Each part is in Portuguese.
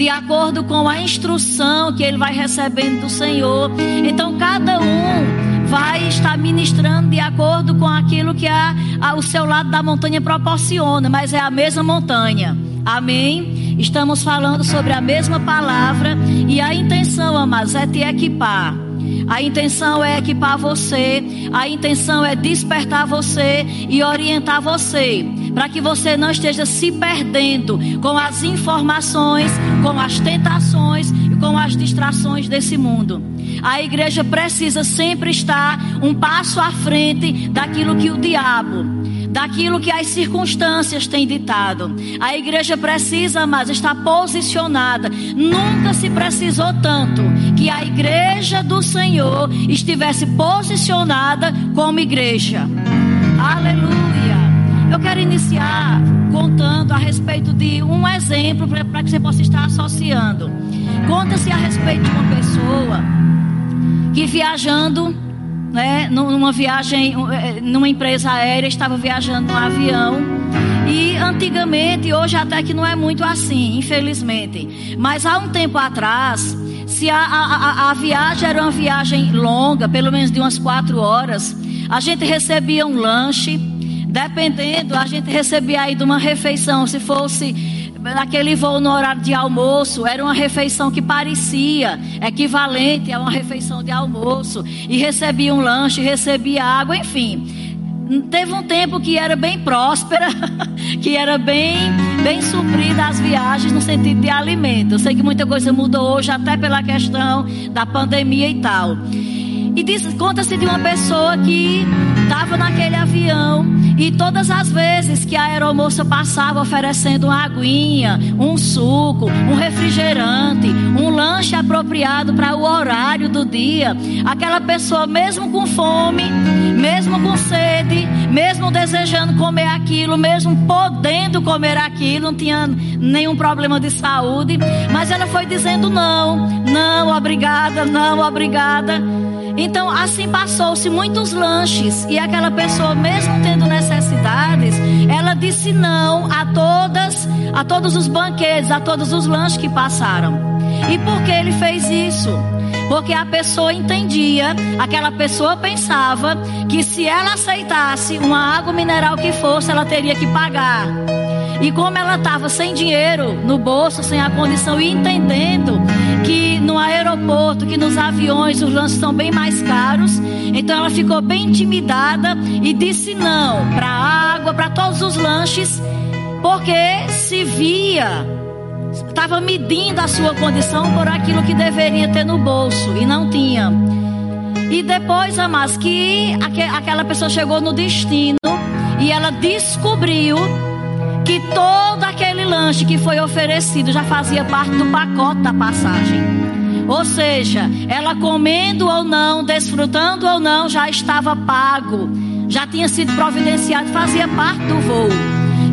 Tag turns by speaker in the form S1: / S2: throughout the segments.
S1: de acordo com a instrução que ele vai recebendo do Senhor. Então cada um vai estar ministrando de acordo com aquilo que a, a, o seu lado da montanha proporciona, mas é a mesma montanha. Amém? Estamos falando sobre a mesma palavra e a intenção, amados, é te equipar. A intenção é equipar você, a intenção é despertar você e orientar você, para que você não esteja se perdendo com as informações, com as tentações e com as distrações desse mundo. A igreja precisa sempre estar um passo à frente daquilo que o diabo daquilo que as circunstâncias têm ditado. A igreja precisa, mas estar posicionada. Nunca se precisou tanto que a igreja do Senhor estivesse posicionada como igreja. Aleluia. Eu quero iniciar contando a respeito de um exemplo para que você possa estar associando. Conta-se a respeito de uma pessoa que viajando né, numa viagem, eh, numa empresa aérea, estava viajando num avião. E antigamente, hoje até que não é muito assim, infelizmente. Mas há um tempo atrás, se a, a, a, viagem era uma viagem longa, pelo menos de umas quatro horas, a gente recebia um lanche, dependendo, a gente recebia aí de uma refeição, se fosse naquele voo no horário de almoço, era uma refeição que parecia equivalente a uma refeição de almoço. E recebia um lanche, recebia água, enfim. Teve um tempo que era bem próspera, que era bem, bem suprida as viagens no sentido de alimento. Eu sei que muita coisa mudou hoje, até pela questão da pandemia e tal. E conta-se de uma pessoa que estava naquele avião e todas as vezes que a aeromoça passava oferecendo uma aguinha, um suco, um refrigerante, um lanche apropriado para o horário do dia, aquela pessoa, mesmo com fome, mesmo com sede, mesmo desejando comer aquilo, mesmo podendo comer aquilo, não tinha nenhum problema de saúde, mas ela foi dizendo não, não, obrigada, não, obrigada. Então, assim passou-se muitos lanches e aquela pessoa, mesmo tendo necessidades, ela disse não a todas, a todos os banquetes, a todos os lanches que passaram. E por que ele fez isso? Porque a pessoa entendia, aquela pessoa pensava que se ela aceitasse uma água mineral que fosse, ela teria que pagar. E como ela estava sem dinheiro no bolso, sem a condição e entendendo que no aeroporto, que nos aviões os lanches são bem mais caros, então ela ficou bem intimidada e disse não para água, para todos os lanches, porque se via estava medindo a sua condição por aquilo que deveria ter no bolso e não tinha. E depois, amados, que aquela pessoa chegou no destino e ela descobriu que todo aquele lanche que foi oferecido já fazia parte do pacote da passagem. Ou seja, ela comendo ou não, desfrutando ou não, já estava pago, já tinha sido providenciado, fazia parte do voo.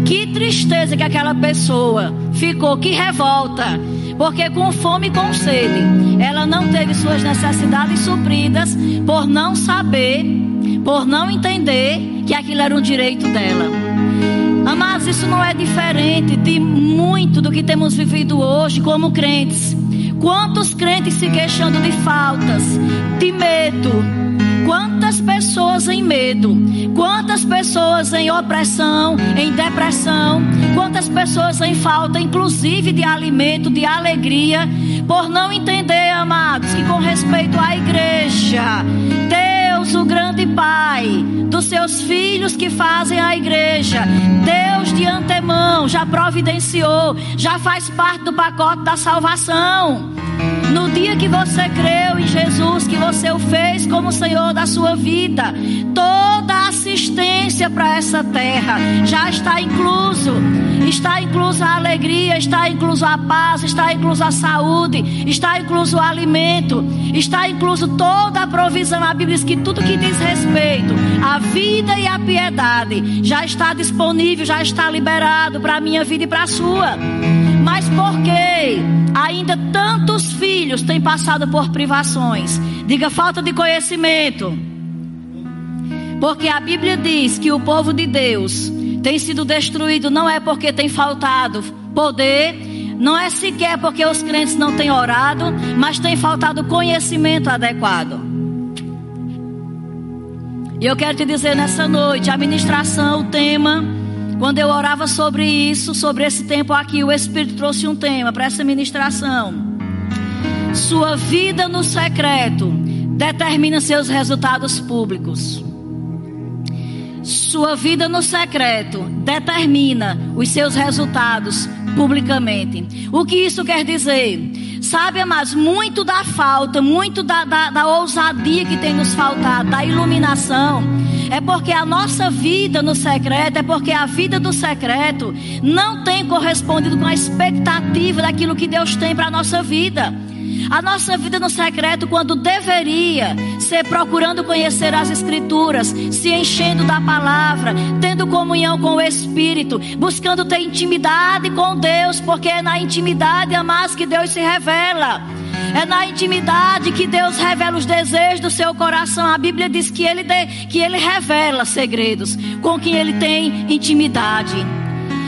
S1: Que tristeza que aquela pessoa ficou, que revolta, porque com fome e com sede, ela não teve suas necessidades supridas por não saber, por não entender que aquilo era um direito dela. Amados, isso não é diferente de muito do que temos vivido hoje como crentes. Quantos crentes se queixando de faltas, de medo? Quantas pessoas em medo? Quantas pessoas em opressão, em depressão? Quantas pessoas em falta, inclusive de alimento, de alegria, por não entender, amados, que com respeito à igreja, filhos que fazem a igreja. Deus de antemão já providenciou, já faz parte do pacote da salvação. No dia que você creu em Jesus, que você o fez como Senhor da sua vida, toda a assistência para essa terra já está incluso. Está incluso a alegria, está incluso a paz, está incluso a saúde, está incluso o alimento, está incluso toda a provisão. A Bíblia diz que tudo que diz respeito à vida e à piedade já está disponível, já está liberado para a minha vida e para a sua. Mas por que ainda tantos filhos têm passado por privações? Diga falta de conhecimento. Porque a Bíblia diz que o povo de Deus tem sido destruído não é porque tem faltado poder, Não é sequer porque os crentes não têm orado, mas tem faltado conhecimento adequado. E eu quero te dizer nessa noite, a ministração, o tema, quando eu orava sobre isso, sobre esse tempo aqui, o Espírito trouxe um tema para essa ministração. Sua vida no secreto determina seus resultados públicos. Sua vida no secreto determina os seus resultados publicamente. O que isso quer dizer? Sabe, mas muito da falta, muito da, da, da ousadia que tem nos faltado, da iluminação, é porque a nossa vida no secreto, é porque a vida do secreto não tem correspondido com a expectativa daquilo que Deus tem para a nossa vida. A nossa vida no secreto, quando deveria ser procurando conhecer as Escrituras, se enchendo da palavra, tendo comunhão com o Espírito, buscando ter intimidade com Deus, porque é na intimidade, mais que Deus se revela. É na intimidade que Deus revela os desejos do seu coração. A Bíblia diz que Ele, de, que ele revela segredos com quem Ele tem intimidade.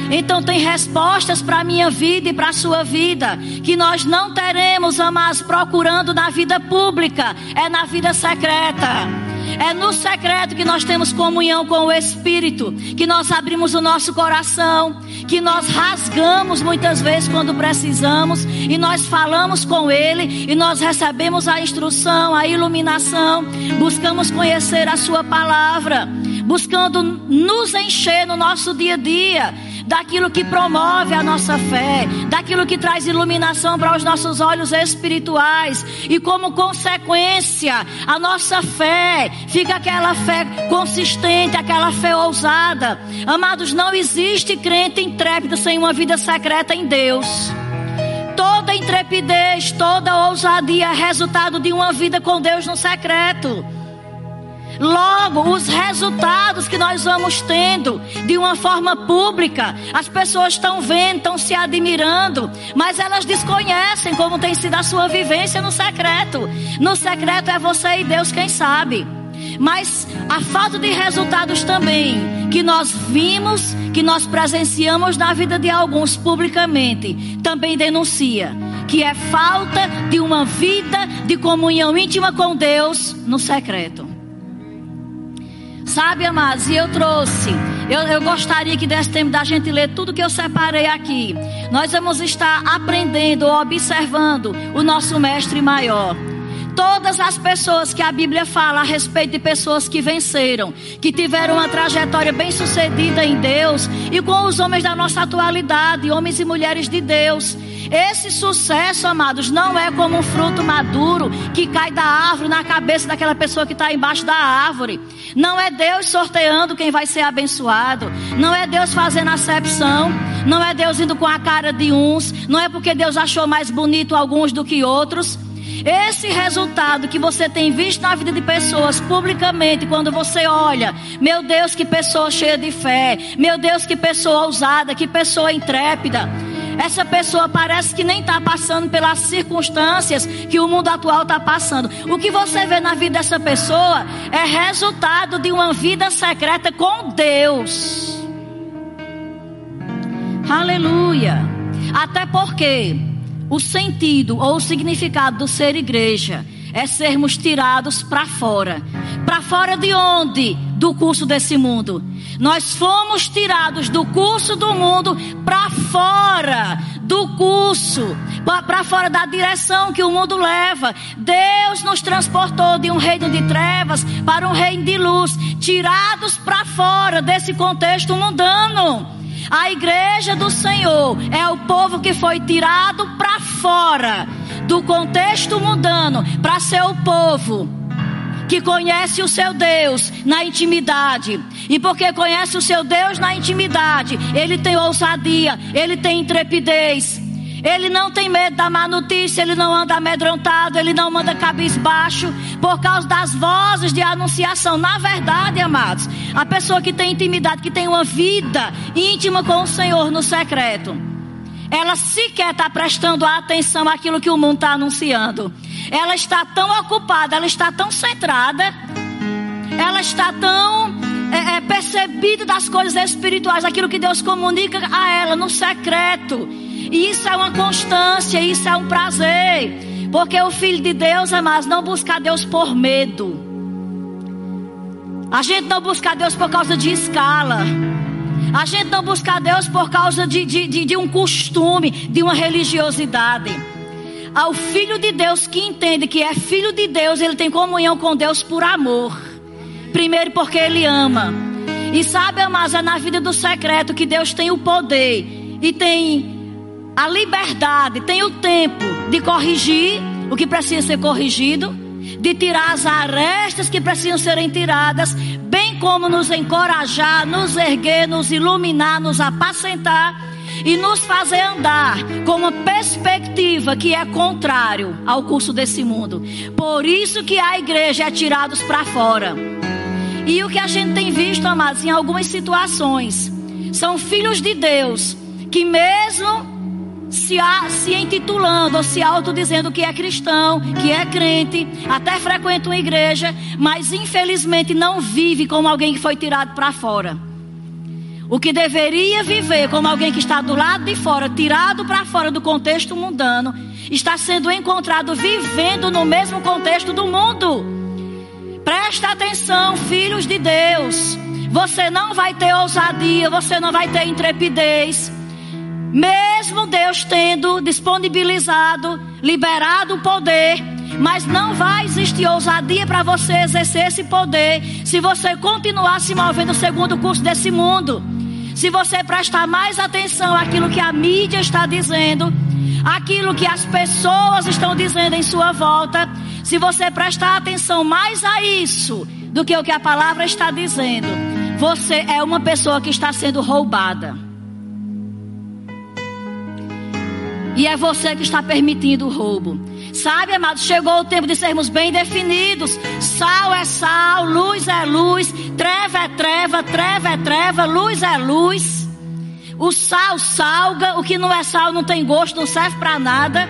S1: Então tem respostas para a minha vida e para a sua vida que nós não teremos, amados, procurando na vida pública, é na vida secreta. É no secreto que nós temos comunhão com o Espírito, que nós abrimos o nosso coração, que nós rasgamos muitas vezes quando precisamos e nós falamos com Ele e nós recebemos a instrução, a iluminação, buscamos conhecer a Sua palavra, buscando nos encher no nosso dia a dia daquilo que promove a nossa fé, daquilo que traz iluminação para os nossos olhos espirituais, e como consequência, a nossa fé fica aquela fé consistente, aquela fé ousada. Amados, não existe crente intrépido sem uma vida secreta em Deus toda intrepidez, toda ousadia é resultado de uma vida com Deus no secreto. Logo, os resultados que nós vamos tendo de uma forma pública, as pessoas estão vendo, estão se admirando, mas elas desconhecem como tem sido a sua vivência no secreto. No secreto é você e Deus quem sabe. Mas a falta de resultados também que nós vimos, que nós presenciamos na vida de alguns publicamente, também denuncia que é falta de uma vida de comunhão íntima com Deus no secreto. Sabe, amados, e eu trouxe. Eu, eu gostaria que desse tempo da gente ler tudo que eu separei aqui. Nós vamos estar aprendendo, observando o nosso mestre maior. Todas as pessoas que a Bíblia fala a respeito de pessoas que venceram, que tiveram uma trajetória bem sucedida em Deus e com os homens da nossa atualidade, homens e mulheres de Deus. Esse sucesso, amados, não é como um fruto maduro que cai da árvore na cabeça daquela pessoa que está embaixo da árvore. Não é Deus sorteando quem vai ser abençoado. Não é Deus fazendo acepção. Não é Deus indo com a cara de uns. Não é porque Deus achou mais bonito alguns do que outros. Esse resultado que você tem visto na vida de pessoas publicamente, quando você olha, meu Deus, que pessoa cheia de fé, meu Deus, que pessoa ousada, que pessoa intrépida. Essa pessoa parece que nem está passando pelas circunstâncias que o mundo atual está passando. O que você vê na vida dessa pessoa é resultado de uma vida secreta com Deus. Aleluia. Até porque o sentido ou o significado do ser igreja é sermos tirados para fora. Para fora de onde? Do curso desse mundo. Nós fomos tirados do curso do mundo para fora do curso, para fora da direção que o mundo leva. Deus nos transportou de um reino de trevas para um reino de luz, tirados para fora desse contexto mundano. A igreja do Senhor é o povo que foi tirado para fora do contexto mundano para ser o povo que conhece o seu Deus na intimidade. E porque conhece o seu Deus na intimidade, ele tem ousadia, ele tem intrepidez. Ele não tem medo da má notícia, ele não anda amedrontado, ele não manda cabisbaixo por causa das vozes de anunciação. Na verdade, amados, a pessoa que tem intimidade, que tem uma vida íntima com o Senhor no secreto, ela sequer está prestando atenção àquilo que o mundo está anunciando. Ela está tão ocupada, ela está tão centrada, ela está tão é, é percebido das coisas espirituais, aquilo que Deus comunica a ela no secreto. E isso é uma constância, isso é um prazer. Porque o filho de Deus, amados, não busca Deus por medo. A gente não busca Deus por causa de escala. A gente não busca Deus por causa de, de, de, de um costume, de uma religiosidade. Ao filho de Deus que entende que é filho de Deus, ele tem comunhão com Deus por amor. Primeiro porque ele ama. E sabe, amados, é na vida do secreto que Deus tem o poder e tem a liberdade, tem o tempo de corrigir o que precisa ser corrigido, de tirar as arestas que precisam serem tiradas, bem como nos encorajar, nos erguer, nos iluminar, nos apacentar e nos fazer andar com uma perspectiva que é contrário ao curso desse mundo. Por isso que a igreja é tirados para fora. E o que a gente tem visto, amados, em algumas situações, são filhos de Deus que mesmo se, a, se intitulando ou se autodizendo que é cristão, que é crente, até frequenta uma igreja, mas infelizmente não vive como alguém que foi tirado para fora. O que deveria viver como alguém que está do lado de fora, tirado para fora do contexto mundano, está sendo encontrado vivendo no mesmo contexto do mundo. Presta atenção, filhos de Deus. Você não vai ter ousadia, você não vai ter intrepidez mesmo Deus tendo disponibilizado, liberado o poder, mas não vai existir ousadia para você exercer esse poder se você continuar se movendo segundo o curso desse mundo. Se você prestar mais atenção àquilo que a mídia está dizendo, aquilo que as pessoas estão dizendo em sua volta, se você prestar atenção mais a isso do que o que a palavra está dizendo, você é uma pessoa que está sendo roubada. E é você que está permitindo o roubo. Sabe, amados, chegou o tempo de sermos bem definidos. Sal é sal, luz é luz, treva é treva, treva é treva, luz é luz. O sal salga, o que não é sal não tem gosto, não serve para nada.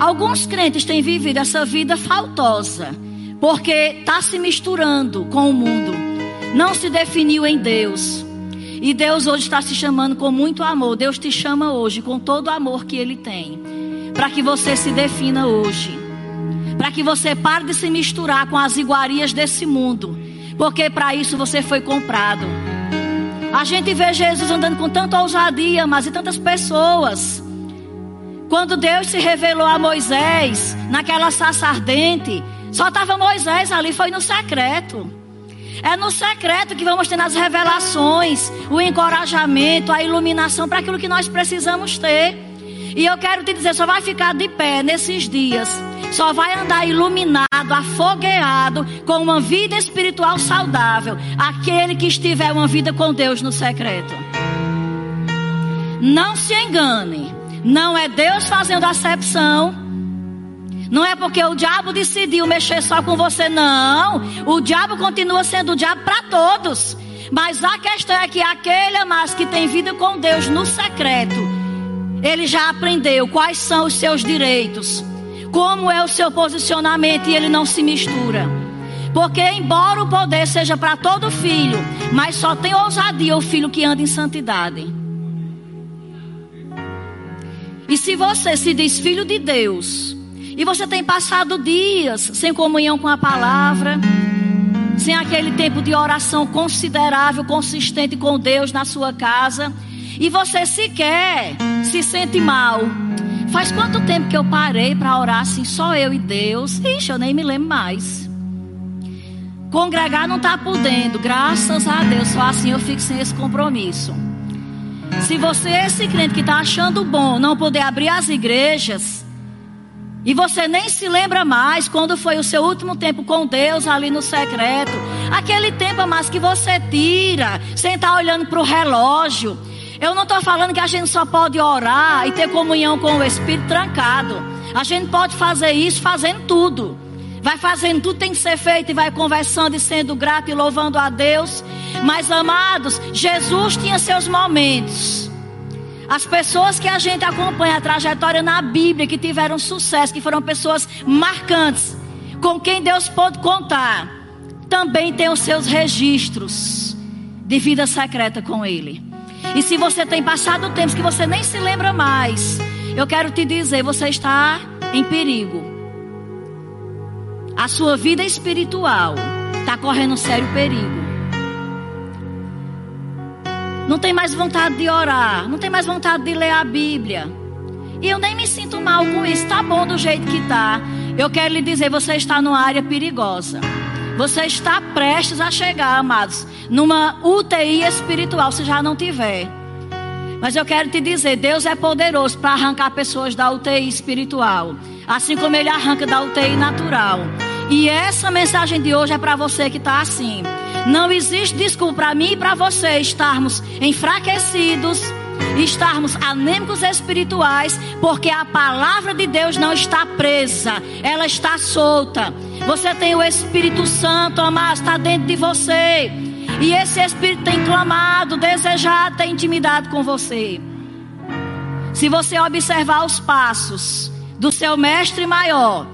S1: Alguns crentes têm vivido essa vida faltosa, porque está se misturando com o mundo. Não se definiu em Deus. E Deus hoje está se chamando com muito amor. Deus te chama hoje com todo o amor que Ele tem. Para que você se defina hoje. Para que você pare de se misturar com as iguarias desse mundo. Porque para isso você foi comprado. A gente vê Jesus andando com tanta ousadia, mas e tantas pessoas. Quando Deus se revelou a Moisés, naquela saça ardente, só estava Moisés ali, foi no secreto. É no secreto que vamos ter as revelações, o encorajamento, a iluminação para aquilo que nós precisamos ter. E eu quero te dizer, só vai ficar de pé nesses dias. Só vai andar iluminado, afogueado, com uma vida espiritual saudável. Aquele que estiver uma vida com Deus no secreto. Não se engane. Não é Deus fazendo acepção não é porque o diabo decidiu mexer só com você, não. O diabo continua sendo o diabo para todos. Mas a questão é que aquele mais que tem vida com Deus no secreto, ele já aprendeu quais são os seus direitos, como é o seu posicionamento e ele não se mistura. Porque, embora o poder seja para todo filho, mas só tem ousadia o filho que anda em santidade. E se você se diz filho de Deus, e você tem passado dias sem comunhão com a palavra, sem aquele tempo de oração considerável, consistente com Deus na sua casa, e você sequer se sente mal. Faz quanto tempo que eu parei para orar assim, só eu e Deus? Ixi, eu nem me lembro mais. Congregar não está podendo, graças a Deus, só assim eu fico sem esse compromisso. Se você, esse crente que está achando bom, não poder abrir as igrejas, e você nem se lembra mais quando foi o seu último tempo com Deus ali no secreto. Aquele tempo mais que você tira, sem estar olhando para o relógio. Eu não estou falando que a gente só pode orar e ter comunhão com o Espírito trancado. A gente pode fazer isso fazendo tudo. Vai fazendo tudo tem que ser feito e vai conversando e sendo grato e louvando a Deus. Mas amados, Jesus tinha seus momentos. As pessoas que a gente acompanha a trajetória na Bíblia, que tiveram sucesso, que foram pessoas marcantes, com quem Deus pôde contar, também tem os seus registros de vida secreta com Ele. E se você tem passado tempos que você nem se lembra mais, eu quero te dizer, você está em perigo. A sua vida espiritual está correndo sério perigo. Não tem mais vontade de orar, não tem mais vontade de ler a Bíblia. E eu nem me sinto mal com isso, tá bom do jeito que tá. Eu quero lhe dizer, você está numa área perigosa. Você está prestes a chegar, amados, numa UTI espiritual, se já não tiver. Mas eu quero te dizer, Deus é poderoso para arrancar pessoas da UTI espiritual, assim como ele arranca da UTI natural. E essa mensagem de hoje é para você que está assim. Não existe desculpa para mim e para você estarmos enfraquecidos, estarmos anêmicos espirituais, porque a palavra de Deus não está presa, ela está solta. Você tem o Espírito Santo, amado, está dentro de você. E esse Espírito tem clamado, desejado, tem intimidade com você. Se você observar os passos do seu mestre maior,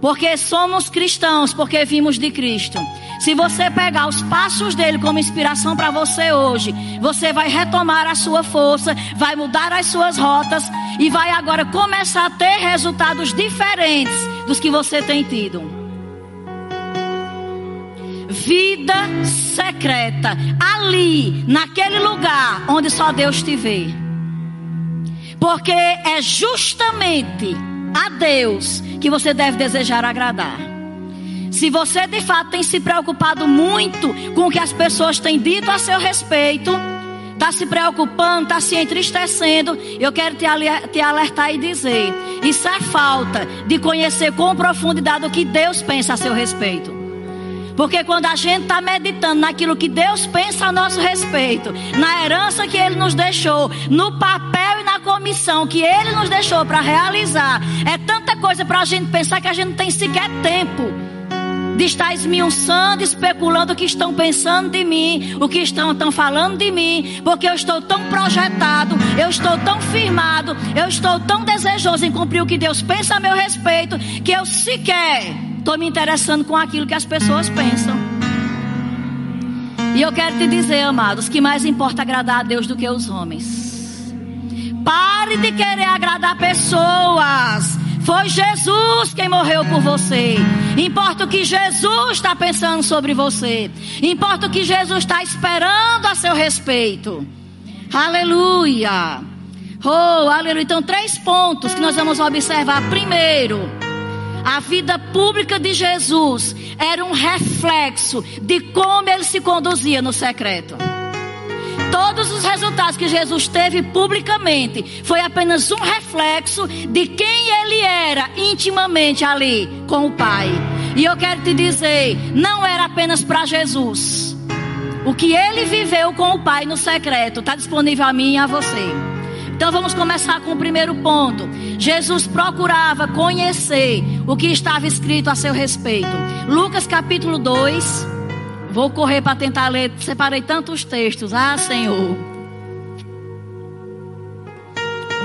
S1: porque somos cristãos, porque vimos de Cristo. Se você pegar os passos dele como inspiração para você hoje, você vai retomar a sua força, vai mudar as suas rotas e vai agora começar a ter resultados diferentes dos que você tem tido. Vida secreta, ali, naquele lugar onde só Deus te vê. Porque é justamente a Deus que você deve desejar agradar. Se você de fato tem se preocupado muito com o que as pessoas têm dito a seu respeito, está se preocupando, está se entristecendo, eu quero te alertar e dizer: isso é falta de conhecer com profundidade o que Deus pensa a seu respeito. Porque quando a gente está meditando naquilo que Deus pensa a nosso respeito, na herança que Ele nos deixou, no papel e na comissão que Ele nos deixou para realizar, é tanta coisa para a gente pensar que a gente não tem sequer tempo de estar esmiuçando, especulando o que estão pensando de mim, o que estão, estão falando de mim, porque eu estou tão projetado, eu estou tão firmado, eu estou tão desejoso em cumprir o que Deus pensa a meu respeito, que eu sequer estou me interessando com aquilo que as pessoas pensam. E eu quero te dizer, amados, que mais importa agradar a Deus do que os homens. Pare de querer agradar pessoas. Foi Jesus quem morreu por você. Importa o que Jesus está pensando sobre você. Importa o que Jesus está esperando a seu respeito. Aleluia. Oh, aleluia. Então, três pontos que nós vamos observar. Primeiro, a vida pública de Jesus era um reflexo de como ele se conduzia no secreto. Todos os resultados que Jesus teve publicamente foi apenas um reflexo de quem ele era intimamente ali com o Pai. E eu quero te dizer, não era apenas para Jesus. O que ele viveu com o Pai no secreto está disponível a mim e a você. Então vamos começar com o primeiro ponto. Jesus procurava conhecer o que estava escrito a seu respeito. Lucas capítulo 2. Vou correr para tentar ler. Separei tantos textos. Ah, Senhor.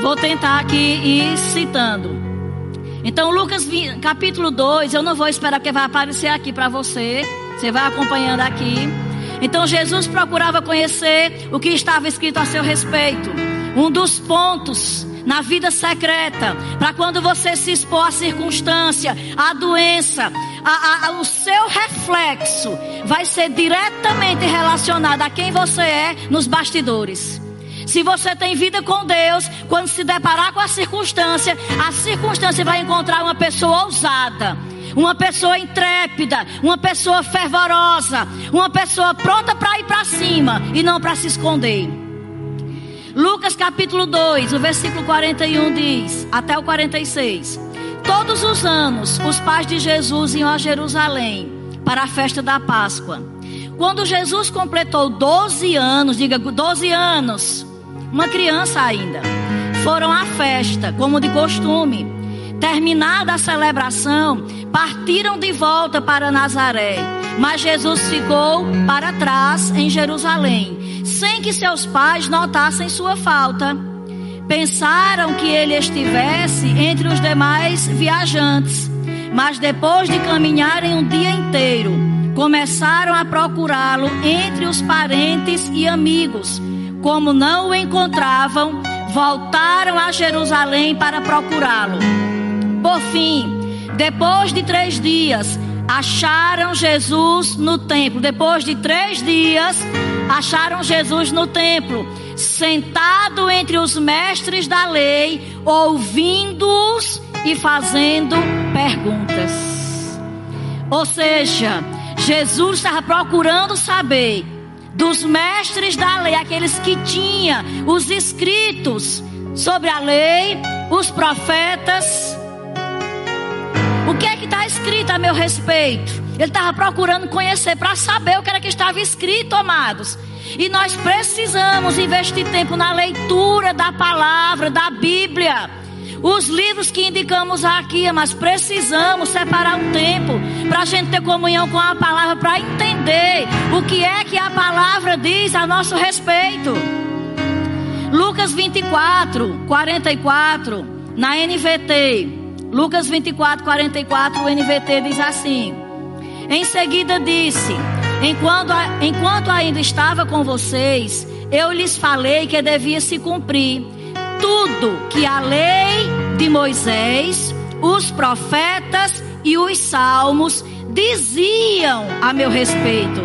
S1: Vou tentar aqui ir citando. Então, Lucas capítulo 2, eu não vou esperar que vai aparecer aqui para você. Você vai acompanhando aqui. Então, Jesus procurava conhecer o que estava escrito a seu respeito. Um dos pontos na vida secreta, para quando você se expor à circunstância, à doença, a, a, o seu reflexo vai ser diretamente relacionado a quem você é nos bastidores. Se você tem vida com Deus, quando se deparar com a circunstância, a circunstância vai encontrar uma pessoa ousada, uma pessoa intrépida, uma pessoa fervorosa, uma pessoa pronta para ir para cima e não para se esconder. Lucas capítulo 2, o versículo 41 diz, até o 46. Todos os anos, os pais de Jesus iam a Jerusalém para a festa da Páscoa. Quando Jesus completou 12 anos, diga 12 anos, uma criança ainda, foram à festa, como de costume. Terminada a celebração, partiram de volta para Nazaré. Mas Jesus ficou para trás em Jerusalém sem que seus pais notassem sua falta. Pensaram que ele estivesse entre os demais viajantes, mas depois de caminharem um dia inteiro, começaram a procurá-lo entre os parentes e amigos. Como não o encontravam, voltaram a Jerusalém para procurá-lo. Por fim, depois de três dias, acharam Jesus no templo. Depois de três dias, acharam Jesus no templo, sentado entre os mestres da lei, ouvindo-os e fazendo perguntas. Ou seja, Jesus estava procurando saber dos mestres da lei, aqueles que tinham os escritos sobre a lei, os profetas. O que é que está escrito a meu respeito? Ele estava procurando conhecer para saber o que era que estava escrito, amados. E nós precisamos investir tempo na leitura da palavra, da Bíblia. Os livros que indicamos aqui, mas precisamos separar um tempo para a gente ter comunhão com a palavra, para entender o que é que a palavra diz a nosso respeito. Lucas 24, 44, na NVT. Lucas 24, 44, o NVT diz assim: Em seguida disse: enquanto, enquanto ainda estava com vocês, eu lhes falei que devia se cumprir tudo que a lei de Moisés, os profetas e os salmos diziam a meu respeito.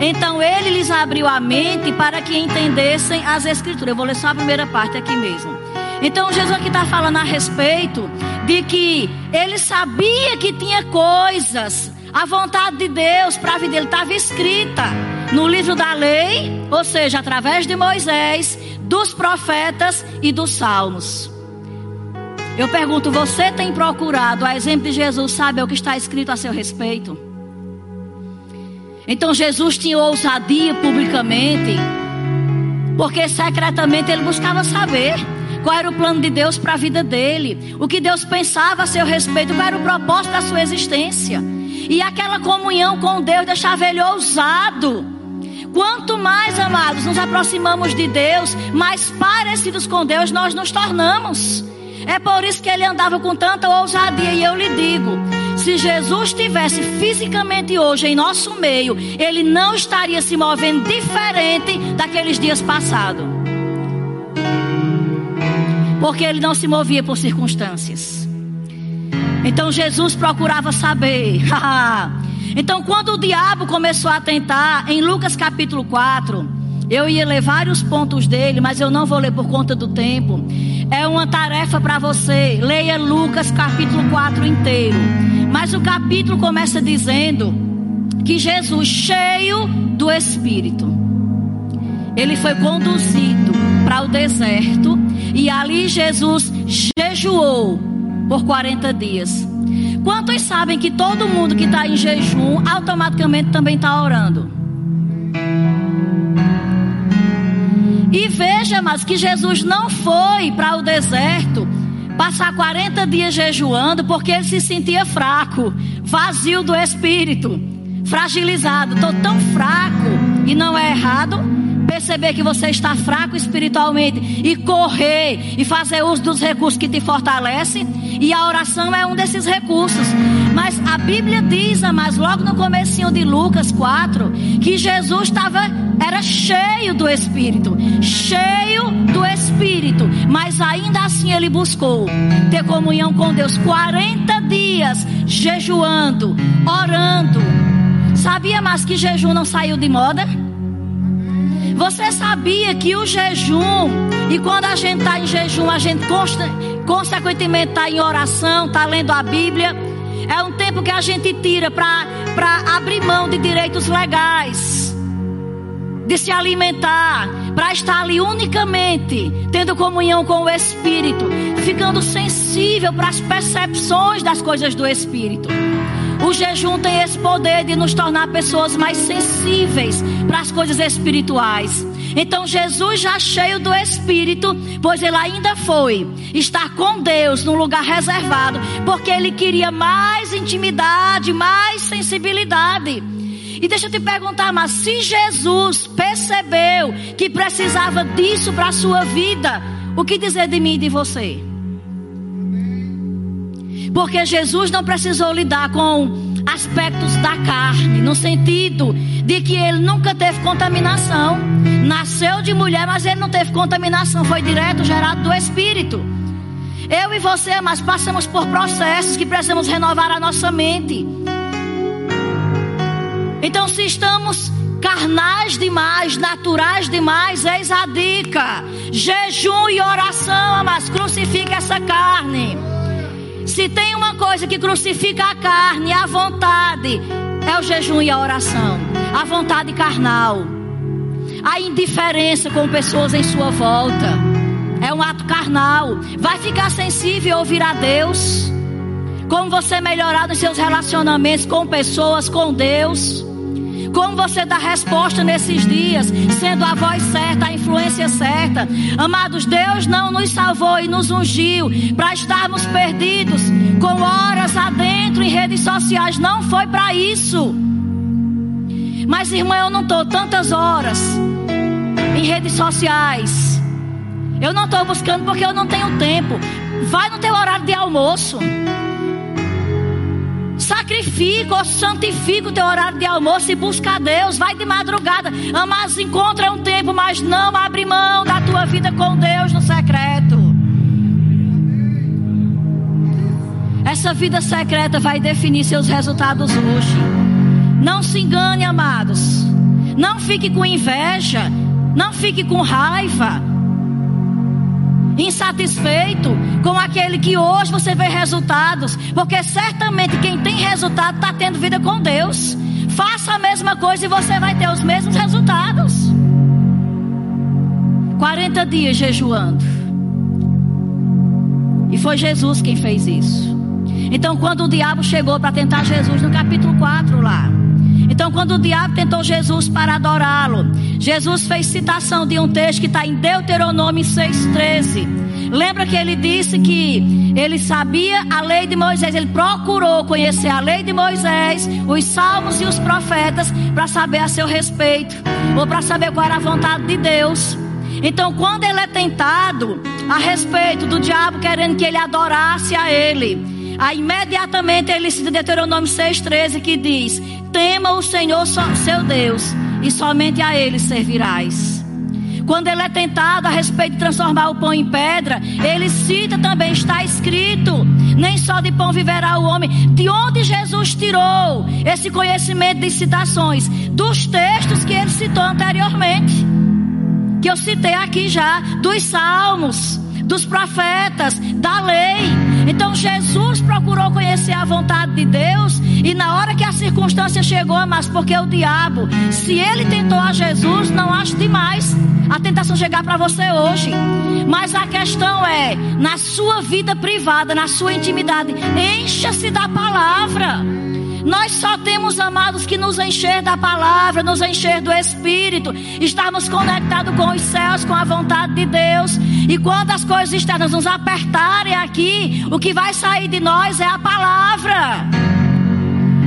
S1: Então ele lhes abriu a mente para que entendessem as escrituras. Eu vou ler só a primeira parte aqui mesmo. Então Jesus aqui está falando a respeito de que ele sabia que tinha coisas, a vontade de Deus para a vida dele estava escrita no livro da lei, ou seja, através de Moisés, dos profetas e dos salmos. Eu pergunto, você tem procurado, a exemplo de Jesus, sabe o que está escrito a seu respeito? Então Jesus tinha ousadia publicamente, porque secretamente ele buscava saber qual era o plano de Deus para a vida dele, o que Deus pensava a seu respeito, qual era o propósito da sua existência. E aquela comunhão com Deus deixava ele ousado. Quanto mais, amados, nos aproximamos de Deus, mais parecidos com Deus nós nos tornamos. É por isso que ele andava com tanta ousadia. E eu lhe digo: se Jesus estivesse fisicamente hoje em nosso meio, ele não estaria se movendo diferente daqueles dias passados. Porque ele não se movia por circunstâncias. Então Jesus procurava saber. então, quando o diabo começou a tentar, em Lucas capítulo 4, eu ia ler vários pontos dele, mas eu não vou ler por conta do tempo. É uma tarefa para você. Leia Lucas capítulo 4 inteiro. Mas o capítulo começa dizendo que Jesus, cheio do Espírito, ele foi conduzido para o deserto e ali Jesus jejuou por 40 dias. Quantos sabem que todo mundo que está em jejum automaticamente também está orando? E veja, mas que Jesus não foi para o deserto passar 40 dias jejuando porque ele se sentia fraco, vazio do espírito, fragilizado. Estou tão fraco e não é errado perceber que você está fraco espiritualmente e correr e fazer uso dos recursos que te fortalecem. E a oração é um desses recursos. Mas a Bíblia diz, mas logo no comecinho de Lucas 4, que Jesus estava era cheio do Espírito, cheio do Espírito, mas ainda assim ele buscou ter comunhão com Deus 40 dias jejuando, orando. Sabia mais que jejum não saiu de moda? Você sabia que o jejum, e quando a gente está em jejum, a gente consta, consequentemente está em oração, está lendo a Bíblia, é um tempo que a gente tira para abrir mão de direitos legais, de se alimentar, para estar ali unicamente, tendo comunhão com o Espírito, ficando sensível para as percepções das coisas do Espírito. O jejum tem esse poder de nos tornar pessoas mais sensíveis para as coisas espirituais. Então Jesus já cheio do Espírito, pois ele ainda foi estar com Deus num lugar reservado, porque ele queria mais intimidade, mais sensibilidade. E deixa eu te perguntar, mas se Jesus percebeu que precisava disso para a sua vida, o que dizer de mim e de você? Porque Jesus não precisou lidar com aspectos da carne, no sentido de que ele nunca teve contaminação. Nasceu de mulher, mas ele não teve contaminação, foi direto gerado do Espírito. Eu e você, mas passamos por processos que precisamos renovar a nossa mente. Então, se estamos carnais demais, naturais demais, eis a dica: jejum e oração, mas crucifica essa carne. Se tem uma coisa que crucifica a carne, a vontade, é o jejum e a oração. A vontade carnal. A indiferença com pessoas em sua volta. É um ato carnal. Vai ficar sensível a ouvir a Deus. Como você melhorar nos seus relacionamentos com pessoas, com Deus. Como você dá resposta nesses dias, sendo a voz certa, a influência certa. Amados, Deus não nos salvou e nos ungiu para estarmos perdidos com horas adentro em redes sociais. Não foi para isso. Mas, irmã, eu não estou tantas horas em redes sociais. Eu não estou buscando porque eu não tenho tempo. Vai no teu horário de almoço. Sacrifica ou santifica o teu horário de almoço e busca a Deus. Vai de madrugada. Mas encontra um tempo, mas não abre mão da tua vida com Deus no secreto. Essa vida secreta vai definir seus resultados hoje. Não se engane, amados. Não fique com inveja. Não fique com raiva insatisfeito com aquele que hoje você vê resultados, porque certamente quem tem resultado está tendo vida com Deus. Faça a mesma coisa e você vai ter os mesmos resultados. 40 dias jejuando. E foi Jesus quem fez isso. Então, quando o diabo chegou para tentar Jesus no capítulo 4 lá. Então, quando o diabo tentou Jesus para adorá-lo, Jesus fez citação de um texto que está em Deuteronômio 6,13. Lembra que ele disse que ele sabia a lei de Moisés, ele procurou conhecer a lei de Moisés, os salmos e os profetas, para saber a seu respeito, ou para saber qual era a vontade de Deus. Então, quando ele é tentado a respeito do diabo querendo que ele adorasse a ele, Aí imediatamente ele cita Deuteronômio 6,13 que diz: Tema o Senhor seu Deus, e somente a ele servirás. Quando ele é tentado a respeito de transformar o pão em pedra, ele cita também, está escrito: nem só de pão viverá o homem. De onde Jesus tirou esse conhecimento de citações? Dos textos que ele citou anteriormente, que eu citei aqui já, dos salmos, dos profetas, da lei. Então Jesus procurou conhecer a vontade de Deus e na hora que a circunstância chegou, mas porque o diabo, se ele tentou a Jesus, não acho demais a tentação chegar para você hoje. Mas a questão é, na sua vida privada, na sua intimidade, encha-se da palavra. Nós só temos amados que nos encher da palavra, nos encher do Espírito, estarmos conectados com os céus, com a vontade de Deus. E quando as coisas externas nos apertarem aqui, o que vai sair de nós é a palavra.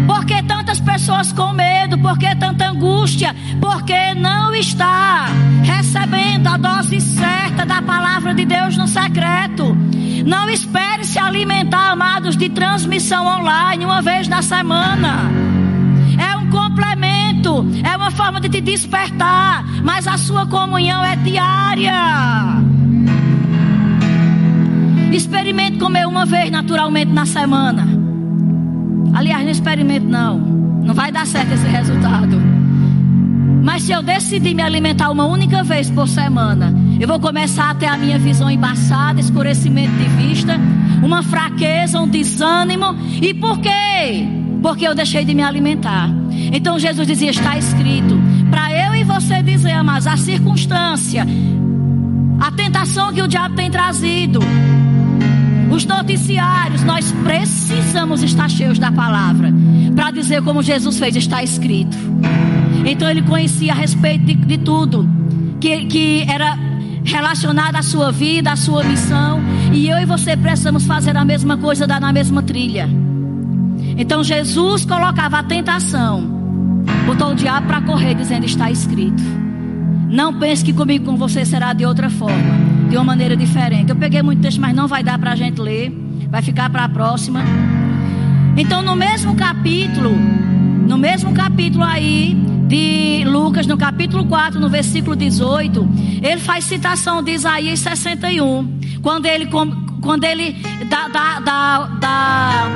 S1: Por que tantas pessoas com medo? Por que tanta angústia? Porque não está recebendo a dose certa da palavra de Deus no secreto. Não espere alimentar, amados, de transmissão online uma vez na semana. É um complemento, é uma forma de te despertar, mas a sua comunhão é diária. Experimente comer uma vez naturalmente na semana. Aliás, não experimente não. Não vai dar certo esse resultado. Mas se eu decidir me alimentar uma única vez por semana, eu vou começar a ter a minha visão embaçada, escurecimento de vista, uma fraqueza, um desânimo. E por quê? Porque eu deixei de me alimentar. Então Jesus dizia: está escrito. Para eu e você dizer, mas a circunstância, a tentação que o diabo tem trazido, os noticiários, nós precisamos estar cheios da palavra para dizer como Jesus fez, está escrito. Então ele conhecia a respeito de, de tudo que, que era relacionado à sua vida, à sua missão. E eu e você precisamos fazer a mesma coisa, dar na mesma trilha. Então Jesus colocava a tentação, botou o diabo para correr, dizendo: Está escrito. Não pense que comigo com você será de outra forma, de uma maneira diferente. Eu peguei muito texto, mas não vai dar para a gente ler, vai ficar para a próxima. Então, no mesmo capítulo, no mesmo capítulo aí de Lucas, no capítulo 4, no versículo 18, ele faz citação de Isaías 61, quando ele, quando ele dá, dá, dá, dá,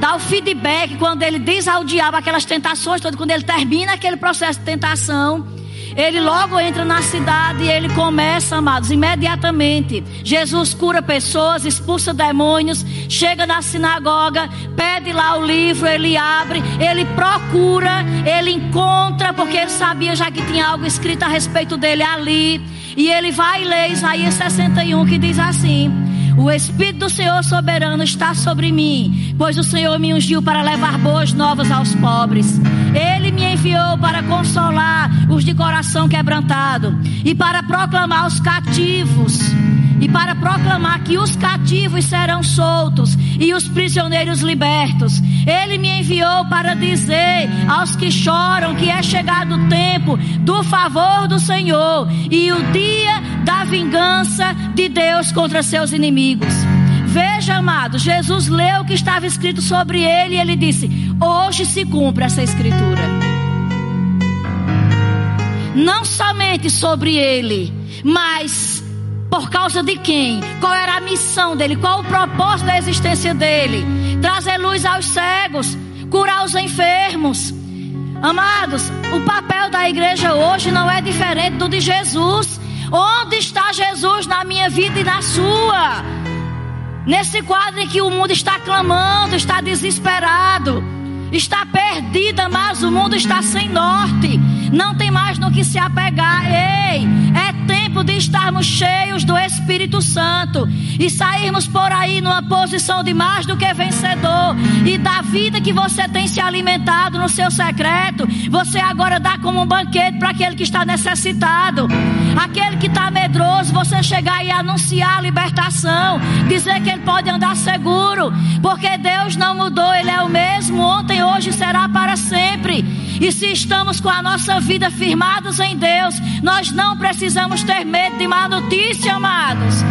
S1: dá o feedback, quando ele diz ao diabo aquelas tentações todas, quando ele termina aquele processo de tentação, ele logo entra na cidade e ele começa, amados, imediatamente. Jesus cura pessoas, expulsa demônios, chega na sinagoga, pede lá o livro, ele abre, ele procura, ele encontra, porque ele sabia já que tinha algo escrito a respeito dele ali. E ele vai ler Isaías 61 que diz assim: o Espírito do Senhor soberano está sobre mim, pois o Senhor me ungiu para levar boas novas aos pobres. Ele me enviou para consolar os de coração quebrantado e para proclamar os cativos e para proclamar que os cativos serão soltos e os prisioneiros libertos. Ele me enviou para dizer aos que choram que é chegado o tempo do favor do Senhor e o dia da vingança de Deus contra seus inimigos. Veja, amado, Jesus leu o que estava escrito sobre ele e ele disse: Hoje se cumpre essa escritura. Não somente sobre ele, mas por causa de quem? Qual era a missão dele? Qual o propósito da existência dele? Trazer luz aos cegos, curar os enfermos. Amados, o papel da igreja hoje não é diferente do de Jesus. Onde está Jesus na minha vida e na sua? Nesse quadro em que o mundo está clamando, está desesperado, está perdida, mas o mundo está sem norte. Não tem mais no que se apegar. Ei, é tempo de estarmos cheios do Espírito Santo e sairmos por aí numa posição de mais do que vencedor. E da vida que você tem se alimentado no seu secreto, você agora dá como um banquete para aquele que está necessitado. Aquele que está medroso, você chegar e anunciar a libertação, dizer que ele pode andar seguro, porque Deus não mudou, Ele é o mesmo ontem, hoje será para sempre. E se estamos com a nossa vida firmados em Deus, nós não precisamos ter medo de má notícia, amados.